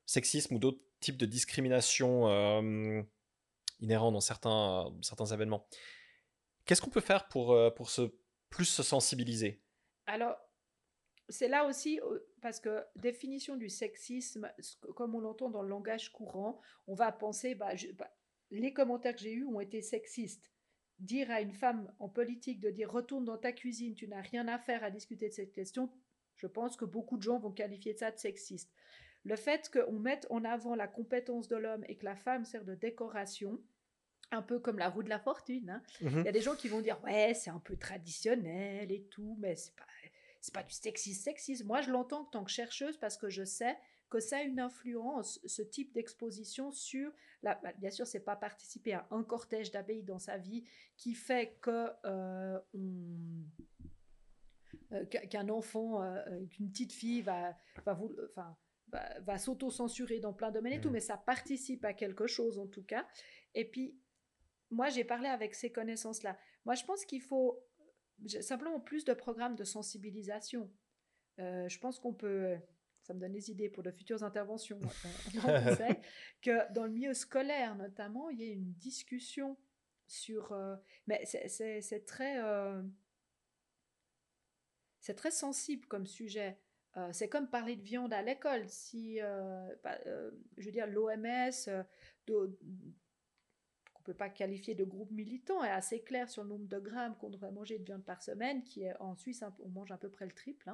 sexisme ou d'autres types de discrimination euh, inhérents dans certains, certains événements. Qu'est-ce qu'on peut faire pour, euh, pour se, plus se sensibiliser? Alors, c'est là aussi, parce que définition du sexisme, comme on l'entend dans le langage courant, on va penser, bah, bah, les commentaires que j'ai eus ont été sexistes. Dire à une femme en politique de dire retourne dans ta cuisine, tu n'as rien à faire à discuter de cette question, je pense que beaucoup de gens vont qualifier ça de sexiste. Le fait qu'on mette en avant la compétence de l'homme et que la femme sert de décoration, un peu comme la roue de la fortune. Hein. Mmh Il y a des gens qui vont dire ouais c'est un peu traditionnel et tout, mais c'est pas c'est pas du sexisme sexisme. Moi je l'entends en tant que chercheuse parce que je sais que ça a une influence ce type d'exposition sur la, bah, bien sûr c'est pas participer à un cortège d'abeilles dans sa vie qui fait que euh, euh, qu'un enfant euh, qu'une petite fille va va vous enfin va, s'auto-censurer dans plein de domaines et tout, mmh. mais ça participe à quelque chose en tout cas. Et puis, moi, j'ai parlé avec ces connaissances-là. Moi, je pense qu'il faut simplement plus de programmes de sensibilisation. Euh, je pense qu'on peut, ça me donne des idées pour de futures interventions, euh, que dans le milieu scolaire notamment, il y ait une discussion sur... Euh, mais c'est très... c'est très sensible comme sujet. Euh, c'est comme parler de viande à l'école. Si, euh, bah, euh, je veux dire, l'OMS, peut pas qualifier de groupe militant, est assez clair sur le nombre de grammes qu'on devrait manger de viande par semaine, qui est en Suisse, on mange à peu près le triple.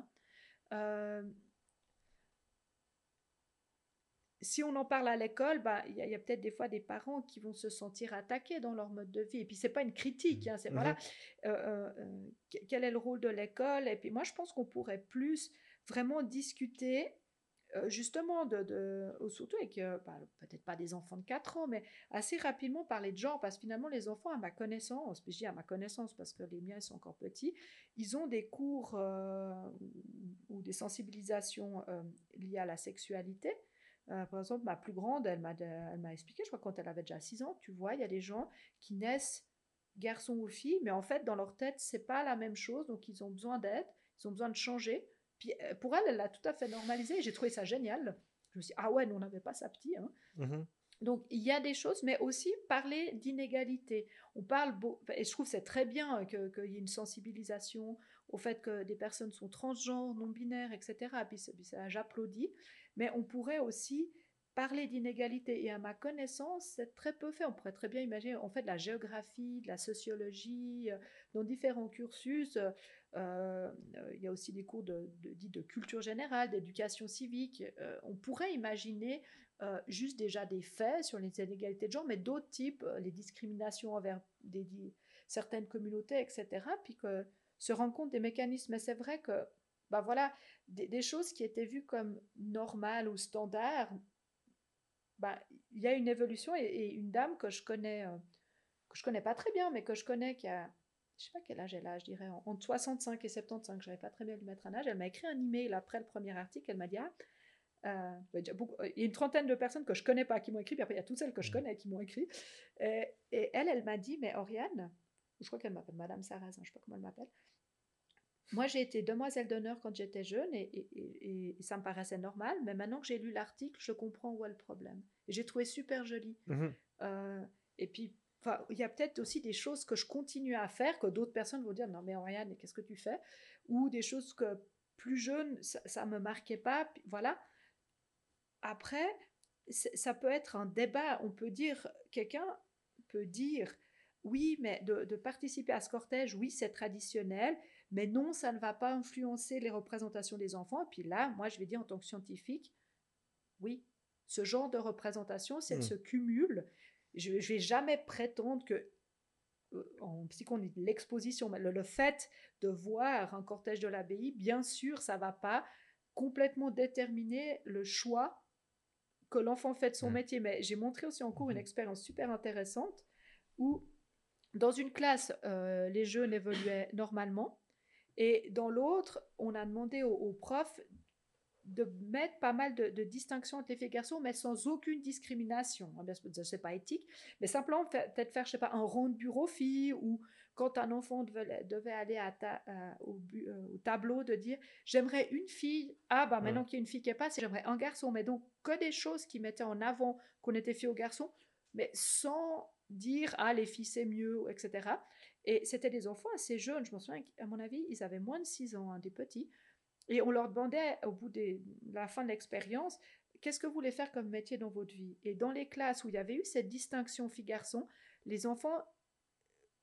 Hein si on en parle à l'école, bah, il y a, peut-être des fois des parents qui vont se sentir attaqués dans leur mode de vie. Et puis, c'est pas une critique, hein, c'est mmh voilà, euh, euh, euh, quel est le rôle de l'école? Et puis, moi, je pense qu'on pourrait plus vraiment discuter justement de, surtout avec bah, peut-être pas des enfants de 4 ans mais assez rapidement parler de genre parce que finalement les enfants à ma connaissance je dis à ma connaissance parce que les miens sont encore petits ils ont des cours ou, des sensibilisations liées à la sexualité euh, par exemple, ma plus grande, elle m'a, elle m'a expliqué, je crois quand elle avait déjà 6 ans, tu vois, il y a des gens qui naissent garçons ou filles, mais en fait, dans leur tête, c'est pas la même chose, donc ils ont besoin d'aide, ils ont besoin de changer. Puis euh, pour elle, elle l'a tout à fait normalisé, j'ai trouvé ça génial. Je me suis dit, ah ouais, nous, on n'avait pas ça petit. Hein. Mmh donc il y a des choses, mais aussi parler d'inégalité. On parle, et je trouve c'est très bien qu'il y ait une sensibilisation au fait que des personnes sont transgenres, non-binaires, etc. Puis, puis ça, j'applaudis. Mais on pourrait aussi parler d'inégalité. Et à ma connaissance, c'est très peu fait. On pourrait très bien imaginer, on fait de la géographie, de la sociologie, euh, dans différents cursus. Euh, euh, il y a aussi des cours de, de, culture générale, d'éducation civique. on pourrait imaginer juste déjà des faits sur les inégalités de genre, mais d'autres types, les discriminations envers certaines communautés, etc. Puis que se rendre compte des mécanismes. Mais c'est vrai que bah voilà, des, choses qui étaient vues comme normales ou standards, bah, il y a une évolution et, une dame que je connais, euh, que je connais pas très bien, mais que je connais qui a, je sais pas quel âge elle a, je dirais entre 65 et 75, je n'avais pas très bien lui mettre un âge, elle m'a écrit un email après le premier article, elle m'a dit, ah, euh, bah, il y a une trentaine de personnes que je connais pas qui m'ont écrit, puis après il y a toutes celles que je mmh. connais qui m'ont écrit, et, elle, elle m'a dit, mais Oriane, je crois qu'elle m'appelle Madame Sarrazin, je sais pas comment elle m'appelle, moi, j'ai été demoiselle d'honneur quand j'étais jeune et, ça me paraissait normal, mais maintenant que j'ai lu l'article, je comprends où est le problème. Et j'ai trouvé super joli. Mmh euh, et puis, il y a peut-être aussi des choses que je continue à faire que d'autres personnes vont dire non mais Oriane, qu'est-ce que tu fais? Ou des choses que plus jeune, ça, ne me marquait pas. Voilà. Après, ça peut être un débat. On peut dire, quelqu'un peut dire oui, mais de, de participer à ce cortège, oui, c'est traditionnel mais non, ça ne va pas influencer les représentations des enfants. Et puis là, moi, je vais dire en tant que scientifique, oui, ce genre de représentation, c'est ce hmm. cumul. Je ne vais jamais prétendre que, euh, en psychologie, l'exposition, le, le fait de voir un cortège de l'abbaye, bien sûr, ça ne va pas complètement déterminer le choix que l'enfant fait de son métier. Mais j'ai montré aussi en cours une hmm. expérience super intéressante où, dans une classe, euh, les jeunes évoluaient normalement. Et dans l'autre, on a demandé aux, profs de mettre pas mal de, distinctions entre les filles et garçons, mais sans aucune discrimination. Ah bien c'est pas éthique, mais simplement peut-être faire, je sais pas, un rond de bureau fille ou quand un enfant devait, aller à euh, au, euh, au, tableau de dire j'aimerais une fille, ah bah maintenant qu'il y a une fille qui passe, j'aimerais un garçon, mais donc que des choses qui mettaient en avant qu'on était fille ou garçon, mais sans dire ah les filles c'est mieux, etc. Et c'était des enfants assez jeunes, je me souviens qu'à mon avis, ils avaient moins de 6 ans, hein, des petits. Et on leur demandait au bout de la fin de l'expérience, qu'est-ce que vous voulez faire comme métier dans votre vie? Et dans les classes où il y avait eu cette distinction filles-garçons, les enfants,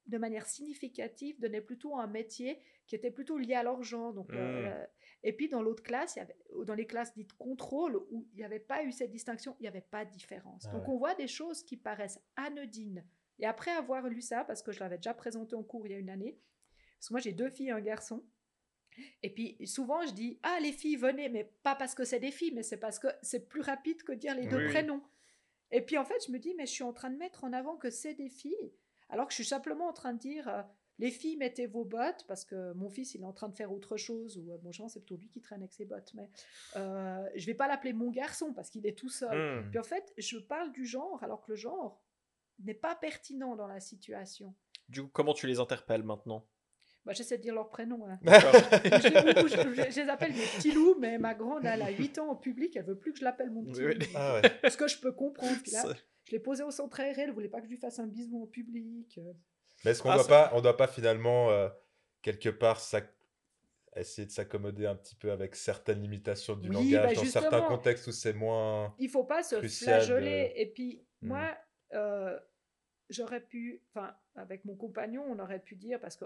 de manière significative, donnaient plutôt un métier qui était plutôt lié à leur genre. Donc, euh, mmh. et puis dans l'autre classe, il y avait, dans les classes dites contrôle, où il n'y avait pas eu cette distinction, il n'y avait pas de différence. Ah donc on voit des choses qui paraissent anodines et après avoir lu ça, parce que je l'avais déjà présenté en cours il y a une année, parce que moi j'ai deux filles et un garçon, et puis souvent je dis ah les filles venez, mais pas parce que c'est des filles, mais c'est parce que c'est plus rapide que dire les deux prénoms. Et puis en fait je me dis mais je suis en train de mettre en avant que c'est des filles, alors que je suis simplement en train de dire euh, les filles mettez vos bottes parce que mon fils il est en train de faire autre chose ou bon genre c'est plutôt lui qui traîne avec ses bottes mais euh, je vais pas l'appeler mon garçon parce qu'il est tout seul. Mmh. Puis en fait je parle du genre alors que le genre n'est pas pertinent dans la situation. Du coup, comment tu les interpelles maintenant? Bah, J'essaie de dire leur prénom. Hein. je, les appelle des petits loups, mais ma grande, elle a 8 ans en public, elle veut plus que je l'appelle mon petit loup. Ah Ce que je peux comprendre. je l'ai posé au centre aéré, elle voulait pas que je lui fasse un bisou en public. Mais est-ce qu'on ne ah, doit, pas, on doit pas finalement, euh, quelque part, ça essayer de s'accommoder un petit peu avec certaines limitations du langage bah, dans certains contextes où c'est moins. Il faut pas se flageoler. Et puis, mmh. moi, j'aurais pu, enfin, avec mon compagnon, on aurait pu dire, parce que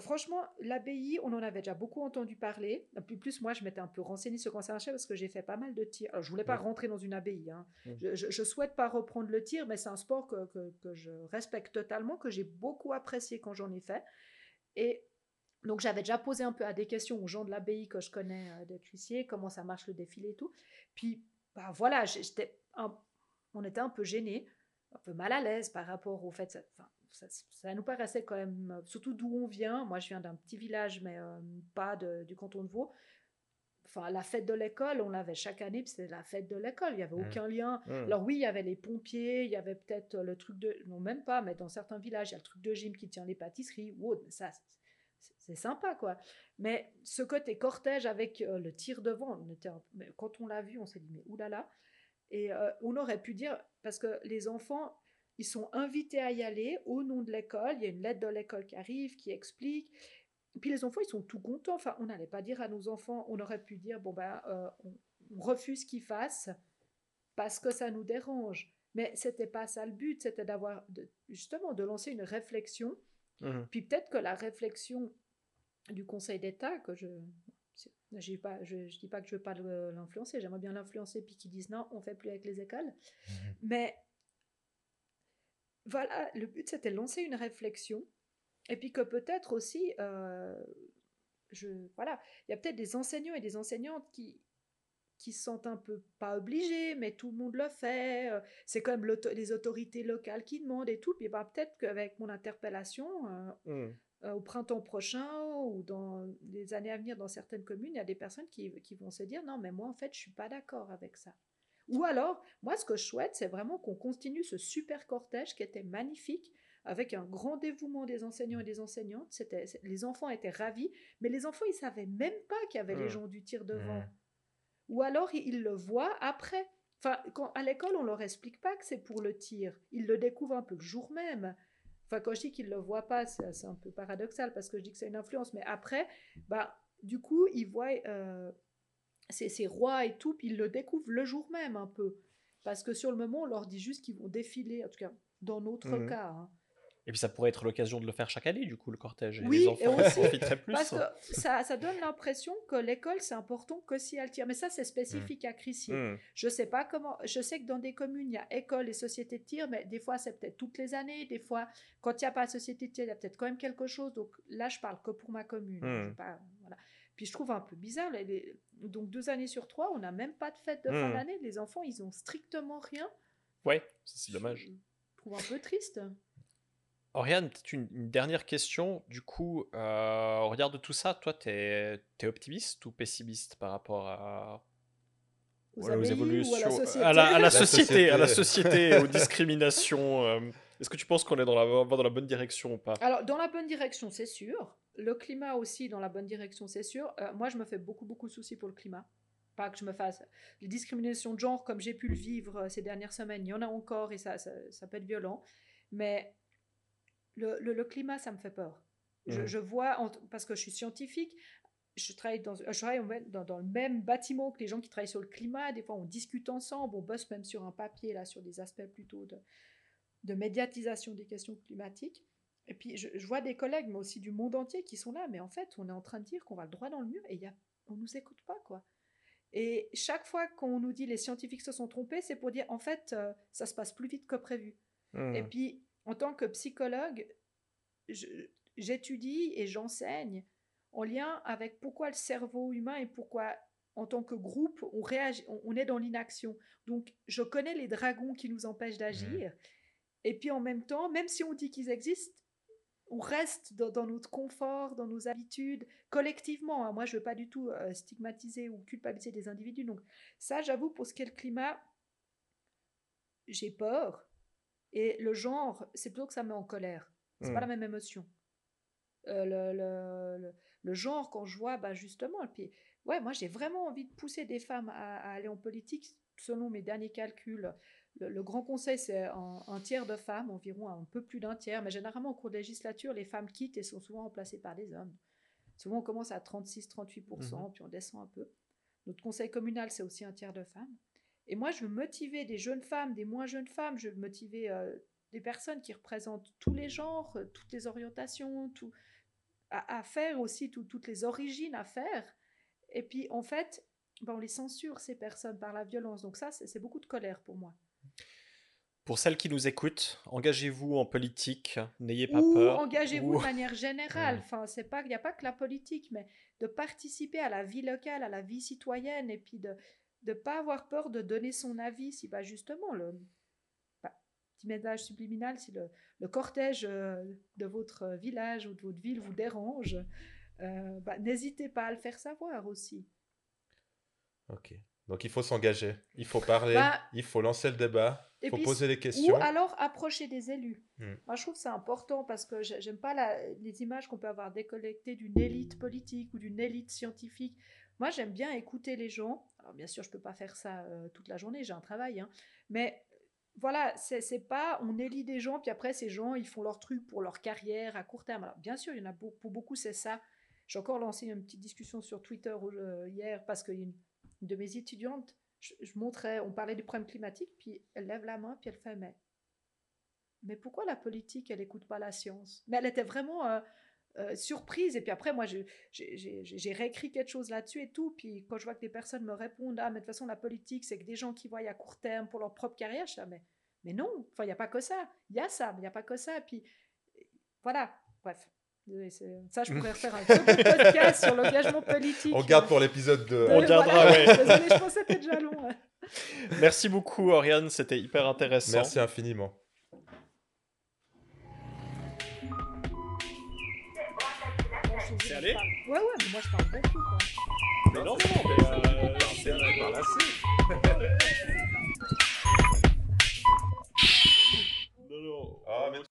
Franchement, l'abbaye, on en avait déjà beaucoup entendu parler. Plus, plus moi, je m'étais un peu renseignée sur marchait parce que j'ai fait pas mal de tirs. Alors, je voulais pas rentrer dans une abbaye. Hein. Je, je, souhaite pas reprendre le tir, mais c'est un sport que, que, je respecte totalement, que j'ai beaucoup apprécié quand j'en ai fait. Et donc, j'avais déjà posé un peu à des questions aux gens de l'abbaye que je connais euh, cuissiers, comment ça marche le défilé et tout. Puis, bah, voilà, j'étais on était un peu gênés, un peu mal à l'aise par rapport au fait. Enfin, ça, nous paraissait quand même, euh, surtout d'où on vient. Moi, je viens d'un petit village, mais euh, pas du canton de Vaud. Enfin, la fête de l'école, on l'avait chaque année, puis c'était la fête de l'école. Il n'y avait mmh. aucun lien. Mmh. Alors oui, il y avait les pompiers, il y avait peut-être le truc de... Non, même pas, mais dans certains villages, il y a le truc de gym qui tient les pâtisseries. Wow, ça, c'est sympa, quoi. Mais ce côté cortège avec euh, le tir devant, on était quand on l'a vu, on s'est dit, mais oulala. Et on aurait pu dire, parce que les enfants, ils sont invités à y aller au nom de l'école. Il y a une lettre de l'école qui arrive, qui explique. puis les enfants, ils sont tout contents. Enfin, on n'allait pas dire à nos enfants, on aurait pu dire, bon ben, euh, on, refuse qu'ils fassent parce que ça nous dérange. Mais c'était pas ça le but, c'était d'avoir justement de lancer une réflexion. Mmh. Puis peut-être que la réflexion du Conseil d'État, que je je pas, je, dis pas que je veux pas l'influencer, j'aimerais bien l'influencer, puis qu'ils disent non, on fait plus avec les écoles. Mmh. Mais voilà, le but c'était de lancer une réflexion et puis que peut-être aussi, euh, je, voilà, il y a peut-être des enseignants et des enseignantes qui qui se sentent un peu pas obligés, mais tout le monde le fait. Euh, c'est quand même les autorités locales qui demandent et tout. Puis bah, peut-être qu'avec mon interpellation, euh, mmh. au printemps prochain ou dans les années à venir dans certaines communes, il y a des personnes qui, qui vont se dire non, mais moi en fait, je suis pas d'accord avec ça. Ou alors, moi, ce que je souhaite, c'est vraiment qu'on continue ce super cortège qui était magnifique, avec un grand dévouement des enseignants et des enseignantes. C'était, les enfants étaient ravis, mais les enfants, ils savaient même pas qu'il y avait les mmh. gens du tir devant. Mmh. Ou alors, ils le voient après. Enfin, quand, à l'école, on leur explique pas que c'est pour le tir. Ils le découvrent un peu le jour même. Enfin, quand je dis qu'ils le voient pas, c'est, un peu paradoxal parce que je dis que c'est une influence. Mais après, bah, du coup, ils voient euh, ces, rois et tout, puis ils le découvrent le jour même un peu. Parce que sur le moment, on leur dit juste qu'ils vont défiler, en tout cas dans notre mmh cas. Hein. Et puis ça pourrait être l'occasion de le faire chaque année, du coup, le cortège. Et oui, les enfants et aussi, plus. Parce que ça, ça donne l'impression que l'école, c'est important que si elle tire. Mais ça, c'est mmh. spécifique à Crissier. Mmh. Je sais pas comment. Je sais que dans des communes, il y a école et société de tir, mais des fois, c'est peut-être toutes les années. Des fois, quand il n'y a pas de société de tir, il y a peut-être quand même quelque chose. Donc là, je parle que pour ma commune. Pas, voilà. Puis je trouve un peu bizarre, donc deux années sur trois, on n'a même pas de fête de fin mmh. d'année. Les enfants, ils ont strictement rien. Ouais, c'est dommage. Je trouve un peu triste. Oriane, peut-être une, dernière question. Du coup, euh, au regard de tout ça, toi, tu es, optimiste ou pessimiste par rapport à, aux, évolutions, à la société, à la, société, aux discriminations euh, Est-ce que tu penses qu'on est dans la, dans la bonne direction ou pas? Alors, dans la bonne direction, c'est sûr le climat aussi dans la bonne direction, c'est sûr. Euh, moi, je me fais beaucoup, beaucoup de soucis pour le climat. Pas que je me fasse. Les discriminations de genre, comme j'ai pu le vivre euh, ces dernières semaines, il y en a encore et ça, ça, peut être violent. Mais le, le, climat, ça me fait peur. Je, mmh. je, vois, parce que je suis scientifique, je travaille, dans, je travaille dans, dans, le même bâtiment que les gens qui travaillent sur le climat. Des fois, on discute ensemble, on bosse même sur un papier, là, sur des aspects plutôt de, de médiatisation des questions climatiques. Et puis, je, vois des collègues, mais aussi du monde entier, qui sont là, mais en fait, on est en train de dire qu'on va le droit dans le mur et y a, on nous écoute pas, quoi. Et chaque fois qu'on nous dit les scientifiques se sont trompés, c'est pour dire, en fait, euh, ça se passe plus vite que prévu. Et mmh. puis, en tant que psychologue, j'étudie et j'enseigne en lien avec pourquoi le cerveau humain et pourquoi, en tant que groupe, on, réagit, on, est dans l'inaction. Donc, je connais les dragons qui nous empêchent d'agir. Mmh. Et puis, en même temps, même si on dit qu'ils existent, on reste dans, notre confort, dans nos habitudes, collectivement. Hein. Moi, je ne veux pas du tout euh, stigmatiser ou culpabiliser des individus. Donc ça, j'avoue, pour ce qui est le climat, j'ai peur. Et le genre, c'est plutôt que ça me met en colère. C'est n'est pas mmh. la même émotion. Euh, le, le, genre, quand je vois, bah, justement, et puis, ouais, moi, j'ai vraiment envie de pousser des femmes à, à aller en politique, selon mes derniers calculs. Le, Grand Conseil, c'est un, tiers de femmes, environ un peu plus d'un tiers, mais généralement au cours de la législature, les femmes quittent et sont souvent remplacées par des hommes. Souvent, on commence à 36-38%, puis on descend un peu. Notre conseil communal, c'est aussi un tiers de femmes. Et moi, je veux motiver des jeunes femmes, des moins jeunes femmes, je veux motiver euh, des personnes qui représentent tous les genres, euh, toutes les orientations, tout, à, faire aussi toutes les origines à faire. Et puis, en fait, ben, on les censure, ces personnes, par la violence. Donc ça, c'est beaucoup de colère pour moi. Pour celles qui nous écoutent, engagez-vous en politique, n'ayez pas ou peur. Engagez-vous de manière générale. Enfin, c'est pas, il n'y a pas que la politique, mais de participer à la vie locale, à la vie citoyenne, et puis de ne pas avoir peur de donner son avis si, bah, justement, le bah, petit message subliminal, si le, le cortège euh, de votre village ou de votre ville vous dérange, euh, bah, n'hésitez pas à le faire savoir aussi. Ok. Donc il faut s'engager, il faut parler, bah, il faut lancer le débat, il faut poser des questions. Ou alors approcher des élus. Hmm. Moi je trouve c'est important parce que j'aime pas les images qu'on peut avoir décollectées d'une élite politique ou d'une élite scientifique. Moi j'aime bien écouter les gens. Alors bien sûr je peux pas faire ça euh, toute la journée, j'ai un travail, hein. mais voilà, c'est pas on élit des gens puis après ces gens ils font leur truc pour leur carrière à court terme. Alors bien sûr il y en a beaucoup, pour beaucoup c'est ça. J'ai encore lancé une petite discussion sur Twitter euh, hier parce qu'il y a une de mes étudiantes, je, montrais, on parlait du problème climatique, puis elle lève la main, puis elle fait mais, mais pourquoi la politique, elle n'écoute pas la science? Mais elle était vraiment euh, euh, surprise. Et puis après, moi, j'ai réécrit quelque chose là-dessus et tout. Puis quand je vois que des personnes me répondent, ah, mais de toute façon, la politique, c'est que des gens qui voient à court terme pour leur propre carrière, je dis, ah, mais, mais non, enfin, il n'y a pas que ça. Il y a ça, mais il n'y a pas que ça. Puis voilà, bref. Ça, je pourrais refaire un podcast sur l'engagement politique. On garde pour l'épisode De... On gardera, ouais. Je pensais que c'était déjà long. Hein. Merci beaucoup, Oriane. C'était hyper intéressant. Merci infiniment. C'est allé Ouais, ouais, mais moi je parle beaucoup. Quoi. Mais non, non, mais euh, c'est par là. Non, non. Ah, mais